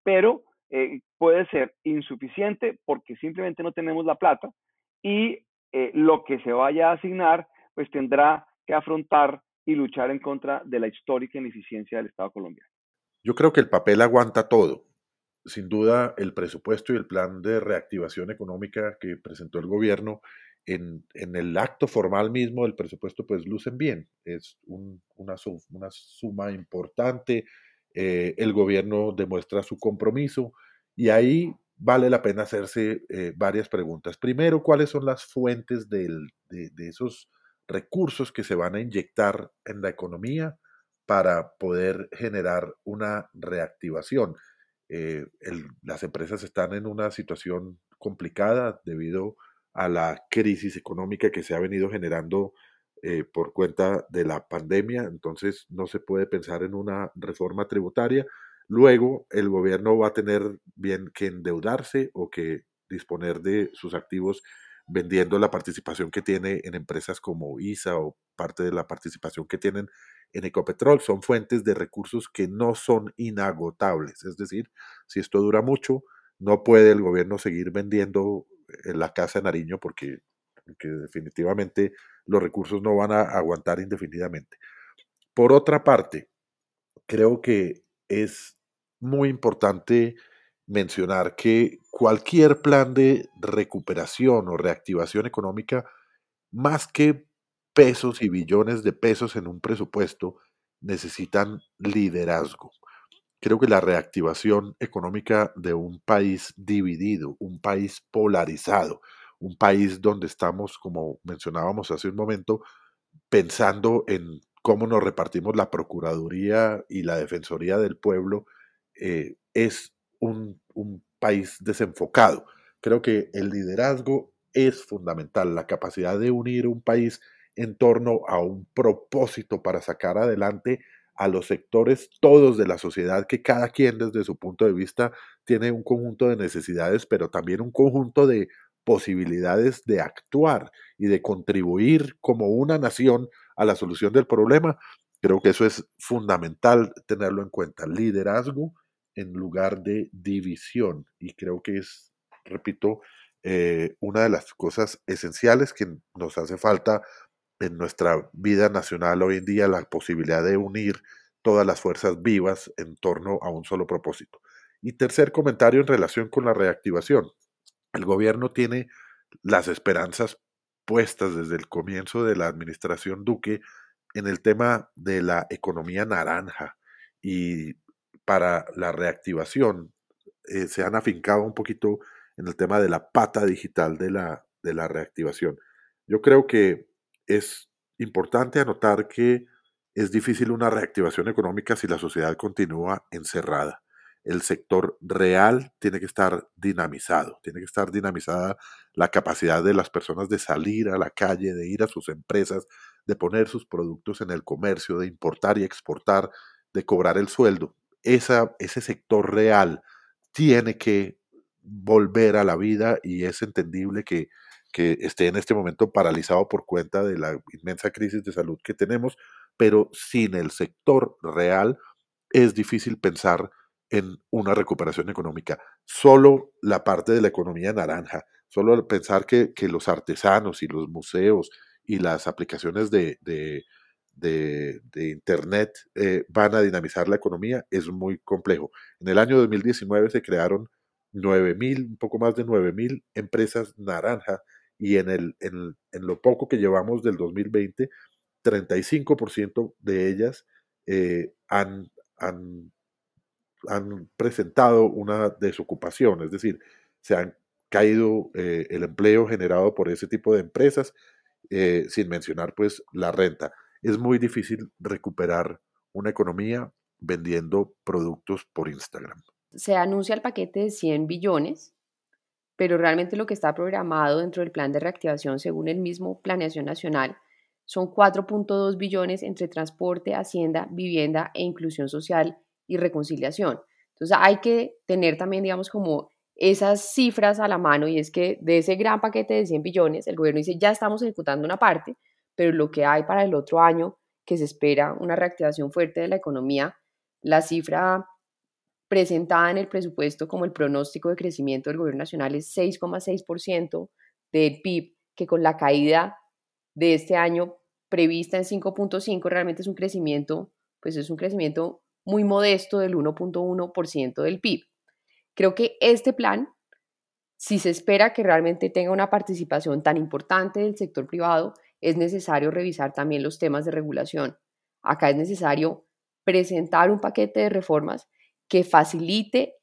pero eh, puede ser insuficiente porque simplemente no tenemos la plata y eh, lo que se vaya a asignar pues tendrá que afrontar y luchar en contra de la histórica ineficiencia del Estado colombiano. Yo creo que el papel aguanta todo. Sin duda, el presupuesto y el plan de reactivación económica que presentó el gobierno en, en el acto formal mismo del presupuesto, pues lucen bien. Es una, una suma importante eh, el gobierno demuestra su compromiso y ahí vale la pena hacerse eh, varias preguntas. Primero, ¿cuáles son las fuentes de, esos recursos que se van a inyectar en la economía para poder generar una reactivación? Eh, las empresas están en una situación complicada debido a la crisis económica que se ha venido generando eh, por cuenta de la pandemia, entonces no se puede pensar en una reforma tributaria. Luego el gobierno va a tener bien que endeudarse o que disponer de sus activos vendiendo la participación que tiene en empresas como ISA o parte de la participación que tienen en Ecopetrol. Son fuentes de recursos que no son inagotables. Es decir, si esto dura mucho, no puede el gobierno seguir vendiendo en la casa de Nariño porque que definitivamente los recursos no van a aguantar indefinidamente. Por otra parte, creo que es muy importante mencionar que cualquier plan de recuperación o reactivación económica, más que pesos y billones de pesos en un presupuesto, necesitan liderazgo. Creo que la reactivación económica de un país dividido, un país polarizado, un país donde estamos, como mencionábamos hace un momento, pensando en cómo nos repartimos la Procuraduría y la Defensoría del Pueblo, eh, es un, un país desenfocado. Creo que el liderazgo es fundamental, la capacidad de unir un país en torno a un propósito para sacar adelante a los sectores todos de la sociedad, que cada quien desde su punto de vista tiene un conjunto de necesidades, pero también un conjunto de posibilidades de actuar y de contribuir como una nación a la solución del problema, creo que eso es fundamental tenerlo en cuenta. Liderazgo en lugar de división. Y creo que es, repito, eh, una de las cosas esenciales que nos hace falta en nuestra vida nacional hoy en día, la posibilidad de unir todas las fuerzas vivas en torno a un solo propósito. Y tercer comentario en relación con la reactivación. El gobierno tiene las esperanzas puestas desde el comienzo de la administración Duque en el tema de la economía naranja y para la reactivación eh, se han afincado un poquito en el tema de la pata digital de la, de la reactivación. Yo creo que es importante anotar que es difícil una reactivación económica si la sociedad continúa encerrada el sector real tiene que estar dinamizado, tiene que estar dinamizada la capacidad de las personas de salir a la calle, de ir a sus empresas, de poner sus productos en el comercio, de importar y exportar, de cobrar el sueldo. Esa, ese sector real tiene que volver a la vida y es entendible que, que esté en este momento paralizado por cuenta de la inmensa crisis de salud que tenemos, pero sin el sector real es difícil pensar en una recuperación económica. Solo la parte de la economía naranja, solo pensar que, los artesanos y los museos y las aplicaciones de, de, Internet eh, van a dinamizar la economía es muy complejo. En el año 2019 se crearon 9.000, un poco más de 9.000 empresas naranja y en, el, en, lo poco que llevamos del 2020, 35% de ellas eh, han, han, presentado una desocupación, es decir, se han caído eh, el empleo generado por ese tipo de empresas, eh, sin mencionar pues la renta. Es muy difícil recuperar una economía vendiendo productos por Instagram. Se anuncia el paquete de 100 billones, pero realmente lo que está programado dentro del plan de reactivación, según el mismo Planeación Nacional, son 4.2 billones entre transporte, hacienda, vivienda e inclusión social y reconciliación. Entonces hay que tener también, digamos, como esas cifras a la mano y es que de ese gran paquete de 100 billones, el gobierno dice ya estamos ejecutando una parte, pero lo que hay para el otro año, que se espera una reactivación fuerte de la economía, la cifra presentada en el presupuesto como el pronóstico de crecimiento del gobierno nacional es 6,6% del PIB, que con la caída de este año prevista en 5.5 realmente es un crecimiento, pues es un crecimiento muy modesto del 1.1% del PIB. Creo que este plan, si se espera que realmente tenga una participación tan importante del sector privado, es necesario revisar también los temas de regulación. Acá es necesario presentar un paquete de reformas que facilite,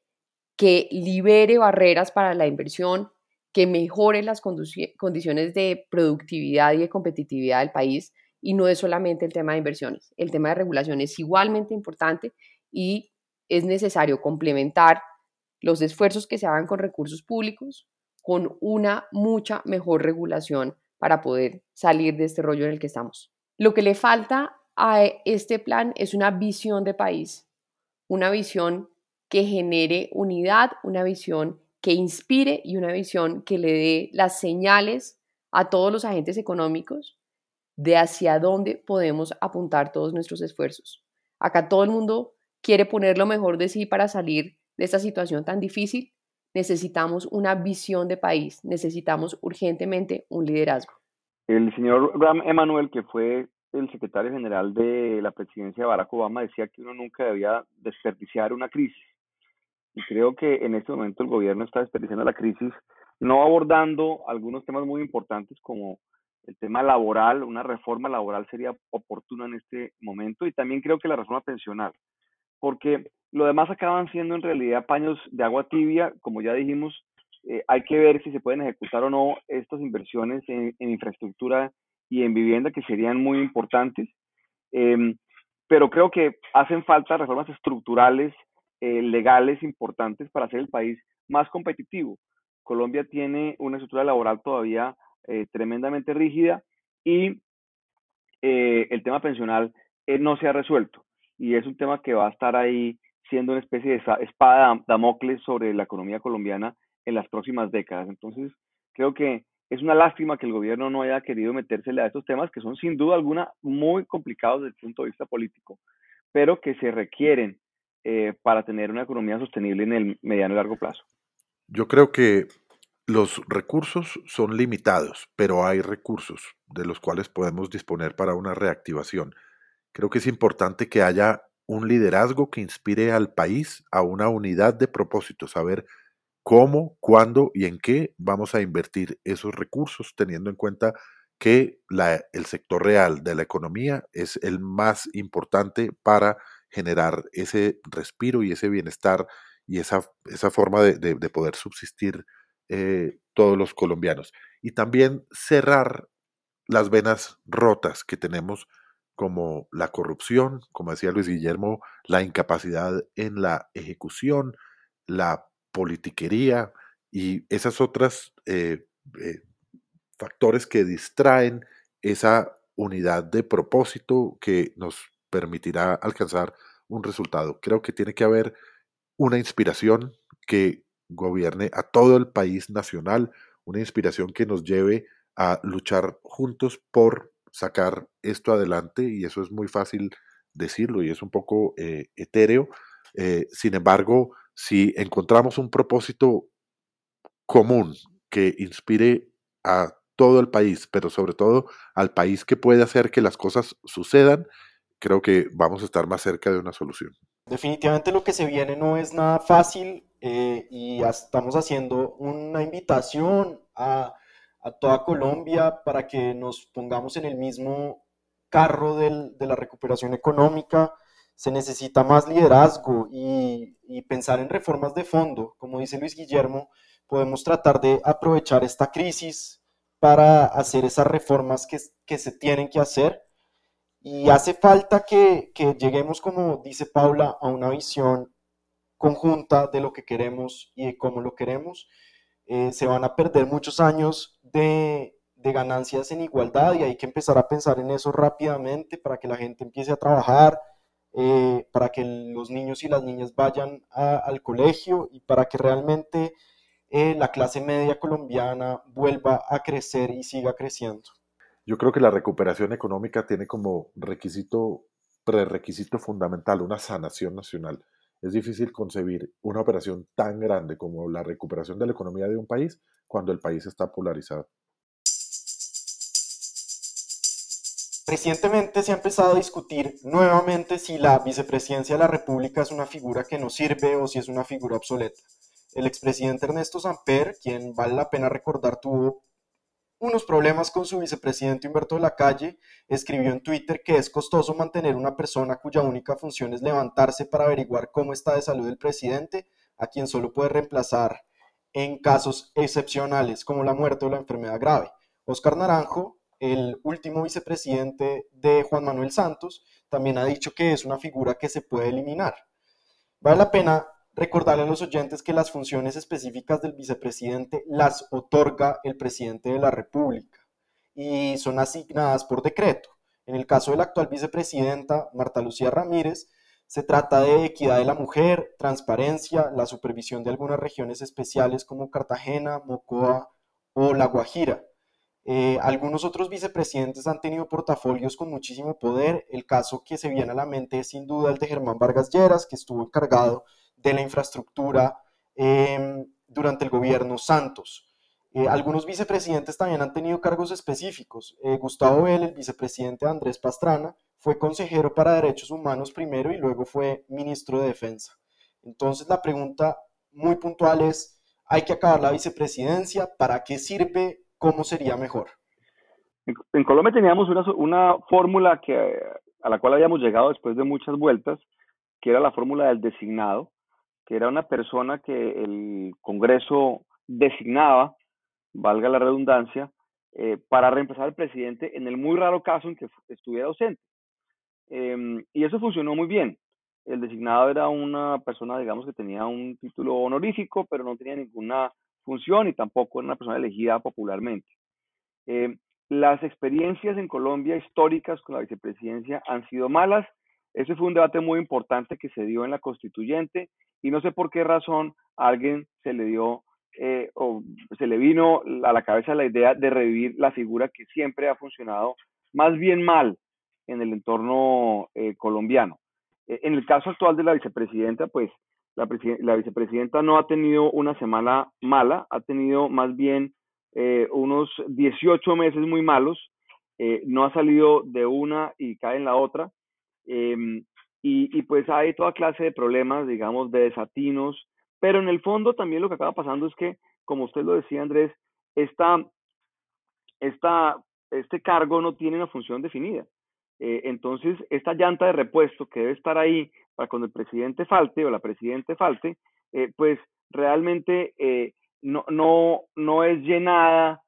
que libere barreras para la inversión, que mejore las condiciones de productividad y de competitividad del país. Y no es solamente el tema de inversiones, el tema de regulación es igualmente importante y es necesario complementar los esfuerzos que se hagan con recursos públicos con una mucha mejor regulación para poder salir de este rollo en el que estamos. Lo que le falta a este plan es una visión de país, una visión que genere unidad, una visión que inspire y una visión que le dé las señales a todos los agentes económicos de hacia dónde podemos apuntar todos nuestros esfuerzos. Acá todo el mundo quiere poner lo mejor de sí para salir de esta situación tan difícil, necesitamos una visión de país, necesitamos urgentemente un liderazgo. El señor Graham Emanuel, que fue el secretario general de la presidencia de Barack Obama, decía que uno nunca debía desperdiciar una crisis. Y creo que en este momento el gobierno está desperdiciando la crisis, no abordando algunos temas muy importantes como el tema laboral, una reforma laboral sería oportuna en este momento, y también creo que la reforma pensional, porque lo demás acaban siendo en realidad paños de agua tibia, como ya dijimos, eh, hay que ver si se pueden ejecutar o no estas inversiones en, infraestructura y en vivienda que serían muy importantes. Em, pero creo que hacen falta reformas estructurales, eh, legales importantes para hacer el país más competitivo. Colombia tiene una estructura laboral todavía eh, tremendamente rígida y el tema pensional no se ha resuelto. Y es un tema que va a estar ahí siendo una especie de espada de Damocles sobre la economía colombiana en las próximas décadas. Entonces, creo que es una lástima que el gobierno no haya querido metérsele a estos temas que son sin duda alguna muy complicados desde el punto de vista político, pero que se requieren eh, para tener una economía sostenible en el mediano y largo plazo. Yo creo que los recursos son limitados, pero hay recursos de los cuales podemos disponer para una reactivación. Creo que es importante que haya un liderazgo que inspire al país a una unidad de propósito, saber cómo, cuándo y en qué vamos a invertir esos recursos, teniendo en cuenta que el sector real de la economía es el más importante para generar ese respiro y ese bienestar y esa, esa forma de, poder subsistir eh, todos los colombianos. Y también cerrar las venas rotas que tenemos como la corrupción, como decía Luis Guillermo, la incapacidad en la ejecución, la politiquería y esas otras eh, eh, factores que distraen esa unidad de propósito que nos permitirá alcanzar un resultado. Creo que tiene que haber una inspiración que gobierne a todo el país nacional, una inspiración que nos lleve a luchar juntos por sacar esto adelante y eso es muy fácil decirlo y es un poco eh, etéreo. Eh, sin embargo, si encontramos un propósito común que inspire a todo el país, pero sobre todo al país que puede hacer que las cosas sucedan, creo que vamos a estar más cerca de una solución. Definitivamente lo que se viene no es nada fácil eh, y estamos haciendo una invitación a toda Colombia para que nos pongamos en el mismo carro de la recuperación económica, se necesita más liderazgo y, pensar en reformas de fondo. Como dice Luis Guillermo, podemos tratar de aprovechar esta crisis para hacer esas reformas que, se tienen que hacer. Y hace falta que lleguemos, como dice Paula, a una visión conjunta de lo que queremos y de cómo lo queremos. Eh, se van a perder muchos años de, de, ganancias en igualdad y hay que empezar a pensar en eso rápidamente para que la gente empiece a trabajar, eh, para que los niños y las niñas vayan al colegio y para que realmente eh, la clase media colombiana vuelva a crecer y siga creciendo. Yo creo que la recuperación económica tiene como requisito, prerequisito fundamental una sanación nacional. Es difícil concebir una operación tan grande como la recuperación de la economía de un país cuando el país está polarizado. Recientemente se ha empezado a discutir nuevamente si la vicepresidencia de la República es una figura que no sirve o si es una figura obsoleta. El expresidente Ernesto Samper, quien vale la pena recordar tuvo unos problemas con su vicepresidente Humberto de la Calle, escribió en Twitter que es costoso mantener una persona cuya única función es levantarse para averiguar cómo está de salud el presidente, a quien solo puede reemplazar en casos excepcionales como la muerte o la enfermedad grave. Oscar Naranjo, el último vicepresidente de Juan Manuel Santos, también ha dicho que es una figura que se puede eliminar. Vale la pena Recordarle a los oyentes que las funciones específicas del vicepresidente las otorga el presidente de la República y son asignadas por decreto. En el caso de la actual vicepresidenta, Marta Lucía Ramírez, se trata de equidad de la mujer, transparencia, la supervisión de algunas regiones especiales como Cartagena, Mocoa o La Guajira. Eh, algunos otros vicepresidentes han tenido portafolios con muchísimo poder. El caso que se viene a la mente es sin duda el de Germán Vargas Lleras, que estuvo encargado de la infraestructura em, durante el gobierno Santos. Eh, algunos vicepresidentes también han tenido cargos específicos. Eh, Gustavo Bell, el vicepresidente Andrés Pastrana, fue consejero para derechos humanos primero y luego fue ministro de defensa. Entonces la pregunta muy puntual es, ¿hay que acabar la vicepresidencia? ¿Para qué sirve? ¿Cómo sería mejor? En, Colombia teníamos una, una fórmula que, a la cual habíamos llegado después de muchas vueltas, que era la fórmula del designado, que era una persona que el Congreso designaba, valga la redundancia, eh, para reemplazar al presidente en el muy raro caso en que estuviera ausente. Em, y eso funcionó muy bien. El designado era una persona, digamos, que tenía un título honorífico, pero no tenía ninguna función y tampoco era una persona elegida popularmente. Em, las experiencias en Colombia históricas con la vicepresidencia han sido malas. Ese fue un debate muy importante que se dio en la constituyente y no sé por qué razón a alguien se le dio eh, o se le vino a la cabeza la idea de revivir la figura que siempre ha funcionado más bien mal en el entorno eh, colombiano. E, en el caso actual de la vicepresidenta, pues la, vicepresidenta no ha tenido una semana mala, ha tenido más bien eh, unos 18 meses muy malos, no ha salido de una y cae en la otra. Em, y, pues hay toda clase de problemas, digamos, de desatinos, pero en el fondo también lo que acaba pasando es que, como usted lo decía, Andrés, esta, esta, este cargo no tiene una función definida. Eh, entonces, esta llanta de repuesto que debe estar ahí para cuando el presidente falte o la presidente falte, eh, pues realmente eh, no, no, no es llenada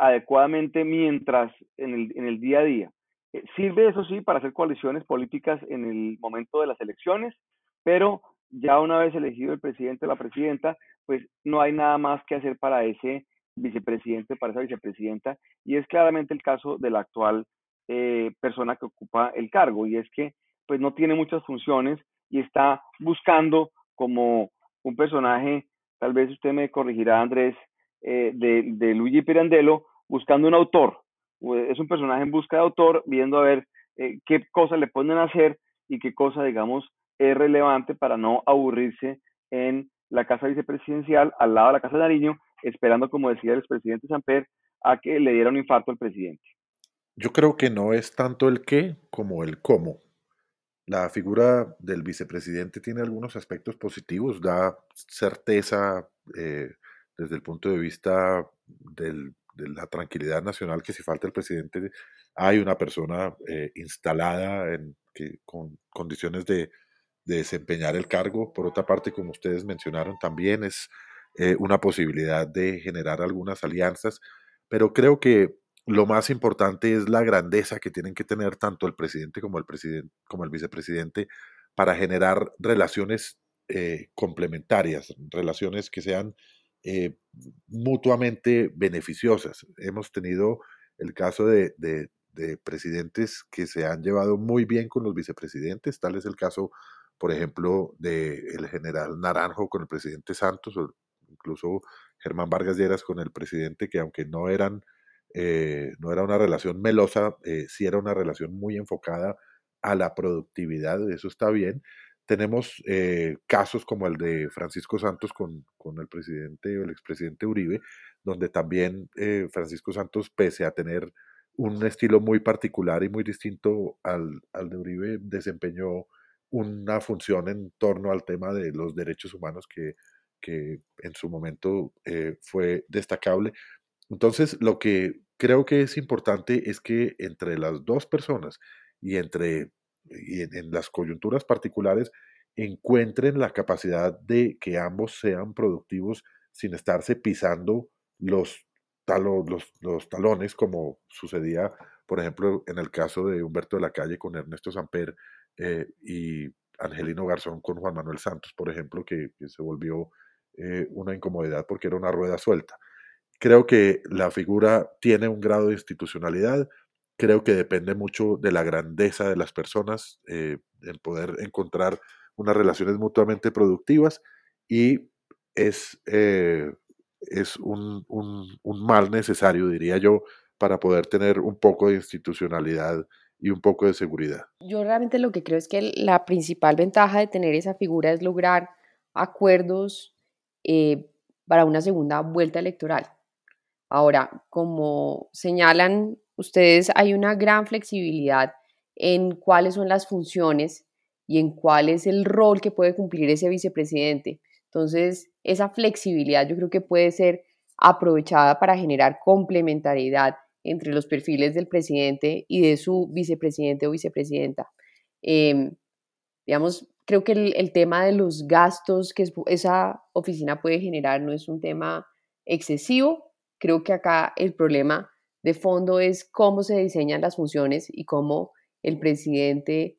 adecuadamente mientras en el, en el día a día. Eh, sirve, eso sí, para hacer coaliciones políticas en el momento de las elecciones, pero ya una vez elegido el presidente o la presidenta, pues no hay nada más que hacer para ese vicepresidente, para esa vicepresidenta, y es claramente el caso de la actual eh, persona que ocupa el cargo, y es que pues no tiene muchas funciones y está buscando como un personaje, tal vez usted me corregirá, Andrés, eh, de, de Luigi Pirandello, buscando un autor, es un personaje en busca de autor, viendo a ver eh, qué cosas le ponen a hacer y qué cosa, digamos, es relevante para no aburrirse en la casa vicepresidencial, al lado de la casa de Nariño, esperando, como decía el expresidente Samper, a que le diera un infarto al presidente. Yo creo que no es tanto el qué como el cómo. La figura del vicepresidente tiene algunos aspectos positivos, da certeza eh, desde el punto de vista del la tranquilidad nacional que si falta el presidente hay una persona eh, instalada con condiciones de, desempeñar el cargo. Por otra parte, como ustedes mencionaron, también es eh, una posibilidad de generar algunas alianzas, pero creo que lo más importante es la grandeza que tienen que tener tanto el presidente como el, presidente, como el vicepresidente para generar relaciones eh, complementarias, relaciones que sean eh, mutuamente beneficiosas. Hemos tenido el caso de, de, presidentes que se han llevado muy bien con los vicepresidentes, tal es el caso, por ejemplo, del general Naranjo con el presidente Santos, o incluso Germán Vargas Lleras con el presidente, que aunque no eh, era una relación melosa, eh, sí era una relación muy enfocada a la productividad, eso está bien. Tenemos eh, casos como el de Francisco Santos con, con el presidente o el expresidente Uribe, donde también eh, Francisco Santos, pese a tener un estilo muy particular y muy distinto al, al de Uribe, desempeñó una función en torno al tema de los derechos humanos que, que en su momento fue destacable. Entonces, lo que creo que es importante es que entre las dos personas y entre y en, las coyunturas particulares encuentren la capacidad de que ambos sean productivos sin estarse pisando los, los, los, talones como sucedía, por ejemplo, en el caso de Humberto de la Calle con Ernesto Samper eh, y Angelino Garzón con Juan Manuel Santos, por ejemplo, que, se volvió eh, una incomodidad porque era una rueda suelta. Creo que la figura tiene un grado de institucionalidad, creo que depende mucho de la grandeza de las personas, eh, el poder encontrar unas relaciones mutuamente productivas y es, eh, es un, un, mal necesario, diría yo, para poder tener un poco de institucionalidad y un poco de seguridad. Yo realmente lo que creo es que la principal ventaja de tener esa figura es lograr acuerdos eh, para una segunda vuelta electoral. Ahora, como señalan ustedes, hay una gran flexibilidad en cuáles son las funciones y en cuál es el rol que puede cumplir ese vicepresidente. Entonces, esa flexibilidad yo creo que puede ser aprovechada para generar complementariedad entre los perfiles del presidente y de su vicepresidente o vicepresidenta. Em, digamos, creo que el, el, tema de los gastos que esa oficina puede generar no es un tema excesivo, Creo que acá el problema de fondo es cómo se diseñan las funciones y cómo el presidente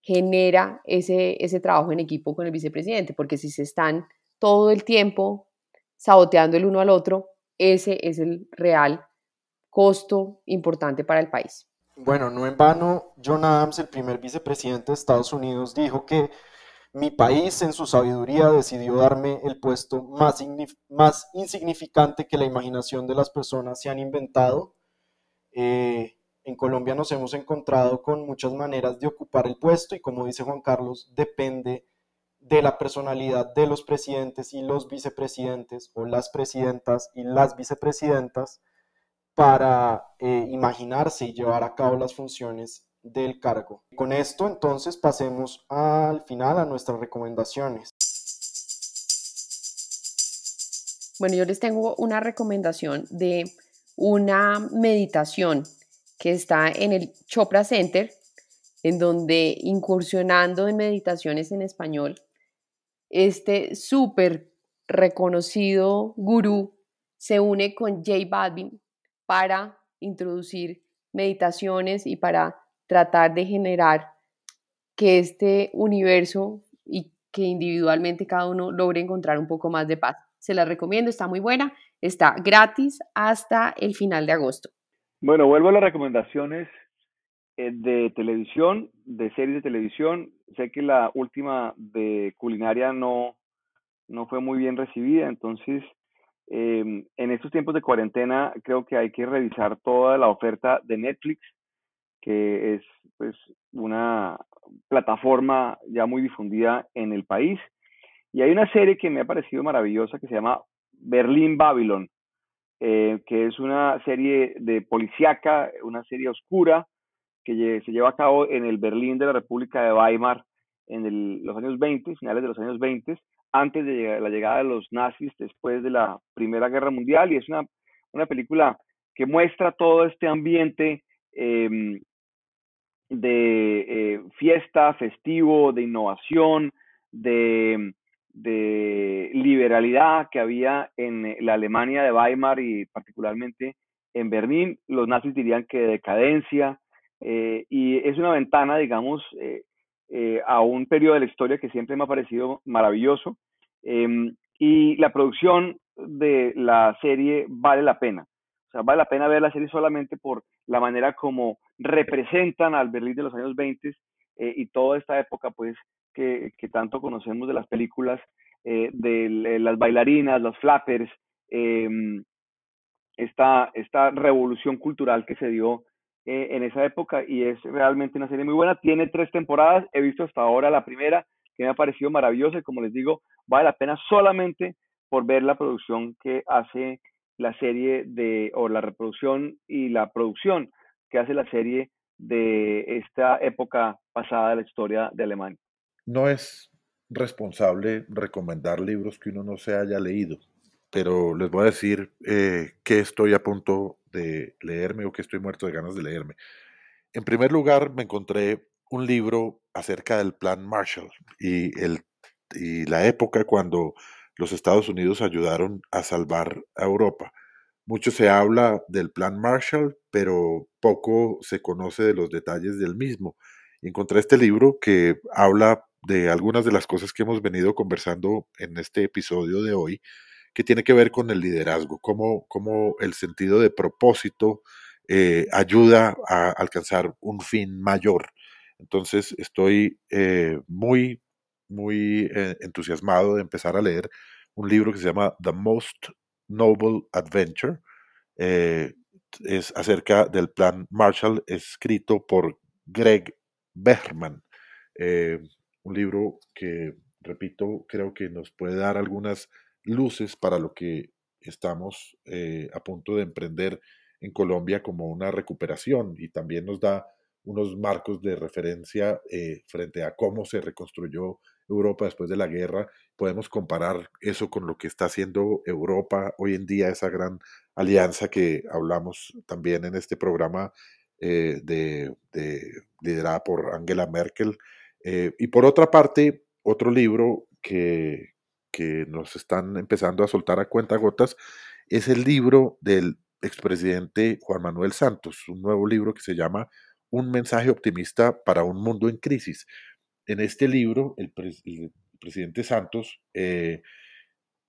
genera ese, ese trabajo en equipo con el vicepresidente, porque si se están todo el tiempo saboteando el uno al otro, ese es el real costo importante para el país. Bueno, no en vano, John Adams, el primer vicepresidente de Estados Unidos, dijo que mi país en su sabiduría decidió darme el puesto más, insignificante que la imaginación de las personas se han inventado. Eh, en Colombia nos hemos encontrado con muchas maneras de ocupar el puesto y como dice Juan Carlos, depende de la personalidad de los presidentes y los vicepresidentes o las presidentas y las vicepresidentas para eh, imaginarse y llevar a cabo las funciones del cargo. Con esto entonces pasemos al final a nuestras recomendaciones. Bueno, yo les tengo una recomendación de una meditación que está en el Chopra Center, en donde incursionando en meditaciones en español, este súper reconocido gurú se une con J Balvin para introducir meditaciones y para tratar de generar que este universo y que individualmente cada uno logre encontrar un poco más de paz. Se la recomiendo, está muy buena, está gratis hasta el final de agosto. Bueno, vuelvo a las recomendaciones eh, de televisión, de series de televisión. Sé que la última de culinaria no, no fue muy bien recibida, entonces em, en estos tiempos de cuarentena creo que hay que revisar toda la oferta de Netflix que es pues una plataforma ya muy difundida en el país. Y hay una serie que me ha parecido maravillosa que se llama Berlín Babylon, eh, que es una serie de policíaca, una serie oscura que se lleva a cabo en el Berlín de la República de Weimar en los años 20, finales de los años 20, antes de la llegada de los nazis después de la Primera Guerra Mundial, y es una, una película que muestra todo este ambiente em, de eh, fiesta, festivo, de innovación, de, de, liberalidad que había en la Alemania de Weimar y particularmente en Berlín. Los nazis dirían que decadencia. Eh, y es una ventana, digamos, eh, a un periodo de la historia que siempre me ha parecido maravilloso. Em, y la producción de la serie vale la pena. O sea, vale la pena ver la serie solamente por la manera como representan al Berlín de los años 20 eh, y toda esta época, pues, que, tanto conocemos de las películas, eh, de las bailarinas, los flappers, em, esta, esta revolución cultural que se dio eh, en esa época y es realmente una serie muy buena. Tiene tres temporadas, he visto hasta ahora la primera, que me ha parecido maravillosa y como les digo, vale la pena solamente por ver la producción que hace la serie de, o la reproducción y la producción que hace la serie de esta época pasada de la historia de Alemania. No es responsable recomendar libros que uno no se haya leído, pero les voy a decir eh, que estoy a punto de leerme o que estoy muerto de ganas de leerme. En primer lugar, me encontré un libro acerca del Plan Marshall y, y la época cuando los Estados Unidos ayudaron a salvar a Europa. Mucho se habla del Plan Marshall, pero poco se conoce de los detalles del mismo. Encontré este libro que habla de algunas de las cosas que hemos venido conversando en este episodio de hoy, que tiene que ver con el liderazgo, cómo, cómo el sentido de propósito eh, ayuda a alcanzar un fin mayor. Entonces estoy eh, muy, muy eh, entusiasmado de empezar a leer un libro que se llama The Most Noble Adventure. es acerca del plan Marshall, escrito por Greg Berman. un libro que, repito, creo que nos puede dar algunas luces para lo que estamos eh, a punto de emprender en Colombia como una recuperación y también nos da unos marcos de referencia eh, frente a cómo se reconstruyó Europa después de la guerra. Podemos comparar eso con lo que está haciendo Europa hoy en día, esa gran alianza que hablamos también en este programa eh, de, liderada por Angela Merkel. y por otra parte, otro libro que, que nos están empezando a soltar a cuenta gotas es el libro del expresidente Juan Manuel Santos, un nuevo libro que se llama Un mensaje optimista para un mundo en crisis. En este libro, el, presidente Santos eh,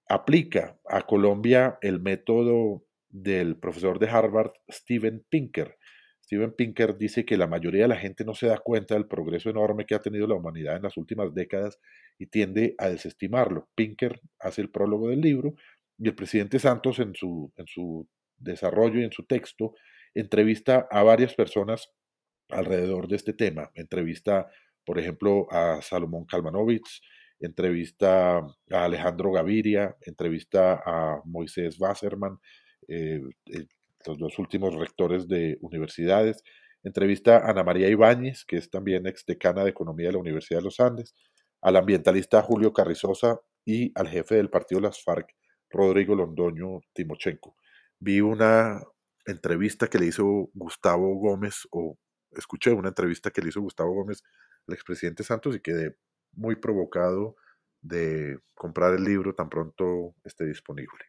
aplica a Colombia el método del profesor de Harvard, Steven Pinker. Steven Pinker dice que la mayoría de la gente no se da cuenta del progreso enorme que ha tenido la humanidad en las últimas décadas y tiende a desestimarlo. Pinker hace el prólogo del libro y el presidente Santos en su, en su desarrollo y en su texto entrevista a varias personas alrededor de este tema. Entrevista, por ejemplo, a Salomón Kalmanovich, entrevista a Alejandro Gaviria, entrevista a Moisés Wasserman, eh, eh, los dos últimos rectores de universidades. Entrevista a Ana María Ibáñez, que es también ex decana de Economía de la Universidad de los Andes, al ambientalista Julio Carrizosa y al jefe del partido Las FARC, Rodrigo Londoño Timochenko. Vi una entrevista que le hizo Gustavo Gómez, o escuché una entrevista que le hizo Gustavo Gómez al expresidente Santos y quedé muy provocado de comprar el libro tan pronto esté disponible.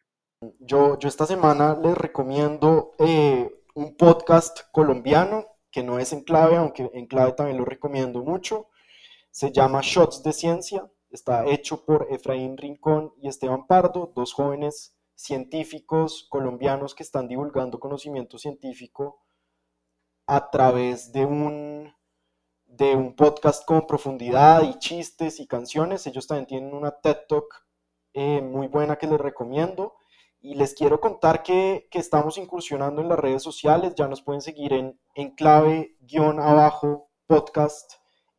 Yo, yo esta semana les recomiendo eh, un podcast colombiano que no es en clave, aunque en clave también lo recomiendo mucho. Se llama Shots de Ciencia. Está hecho por Efraín Rincón y Esteban Pardo, dos jóvenes científicos colombianos que están divulgando conocimiento científico a través de un, de un podcast con profundidad y chistes y canciones. Ellos también tienen una TED Talk eh, muy buena que les recomiendo. Y les quiero contar que, estamos incursionando en las redes sociales, ya nos pueden seguir en, en clave-abajo podcast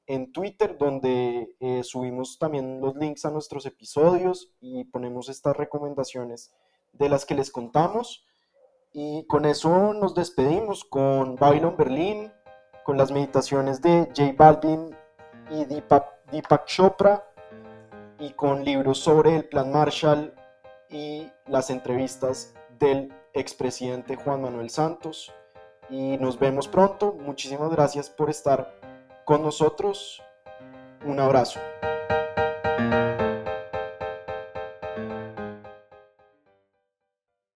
en Twitter, donde eh, subimos también los links a nuestros episodios y ponemos estas recomendaciones de las que les contamos. Y con eso nos despedimos con Babylon Berlin, con las meditaciones de J Balvin y Deepak, Deepak Chopra, y con libros sobre el Plan Marshall y las entrevistas del expresidente Juan Manuel Santos. Y nos vemos pronto. Muchísimas gracias por estar con nosotros. Un abrazo.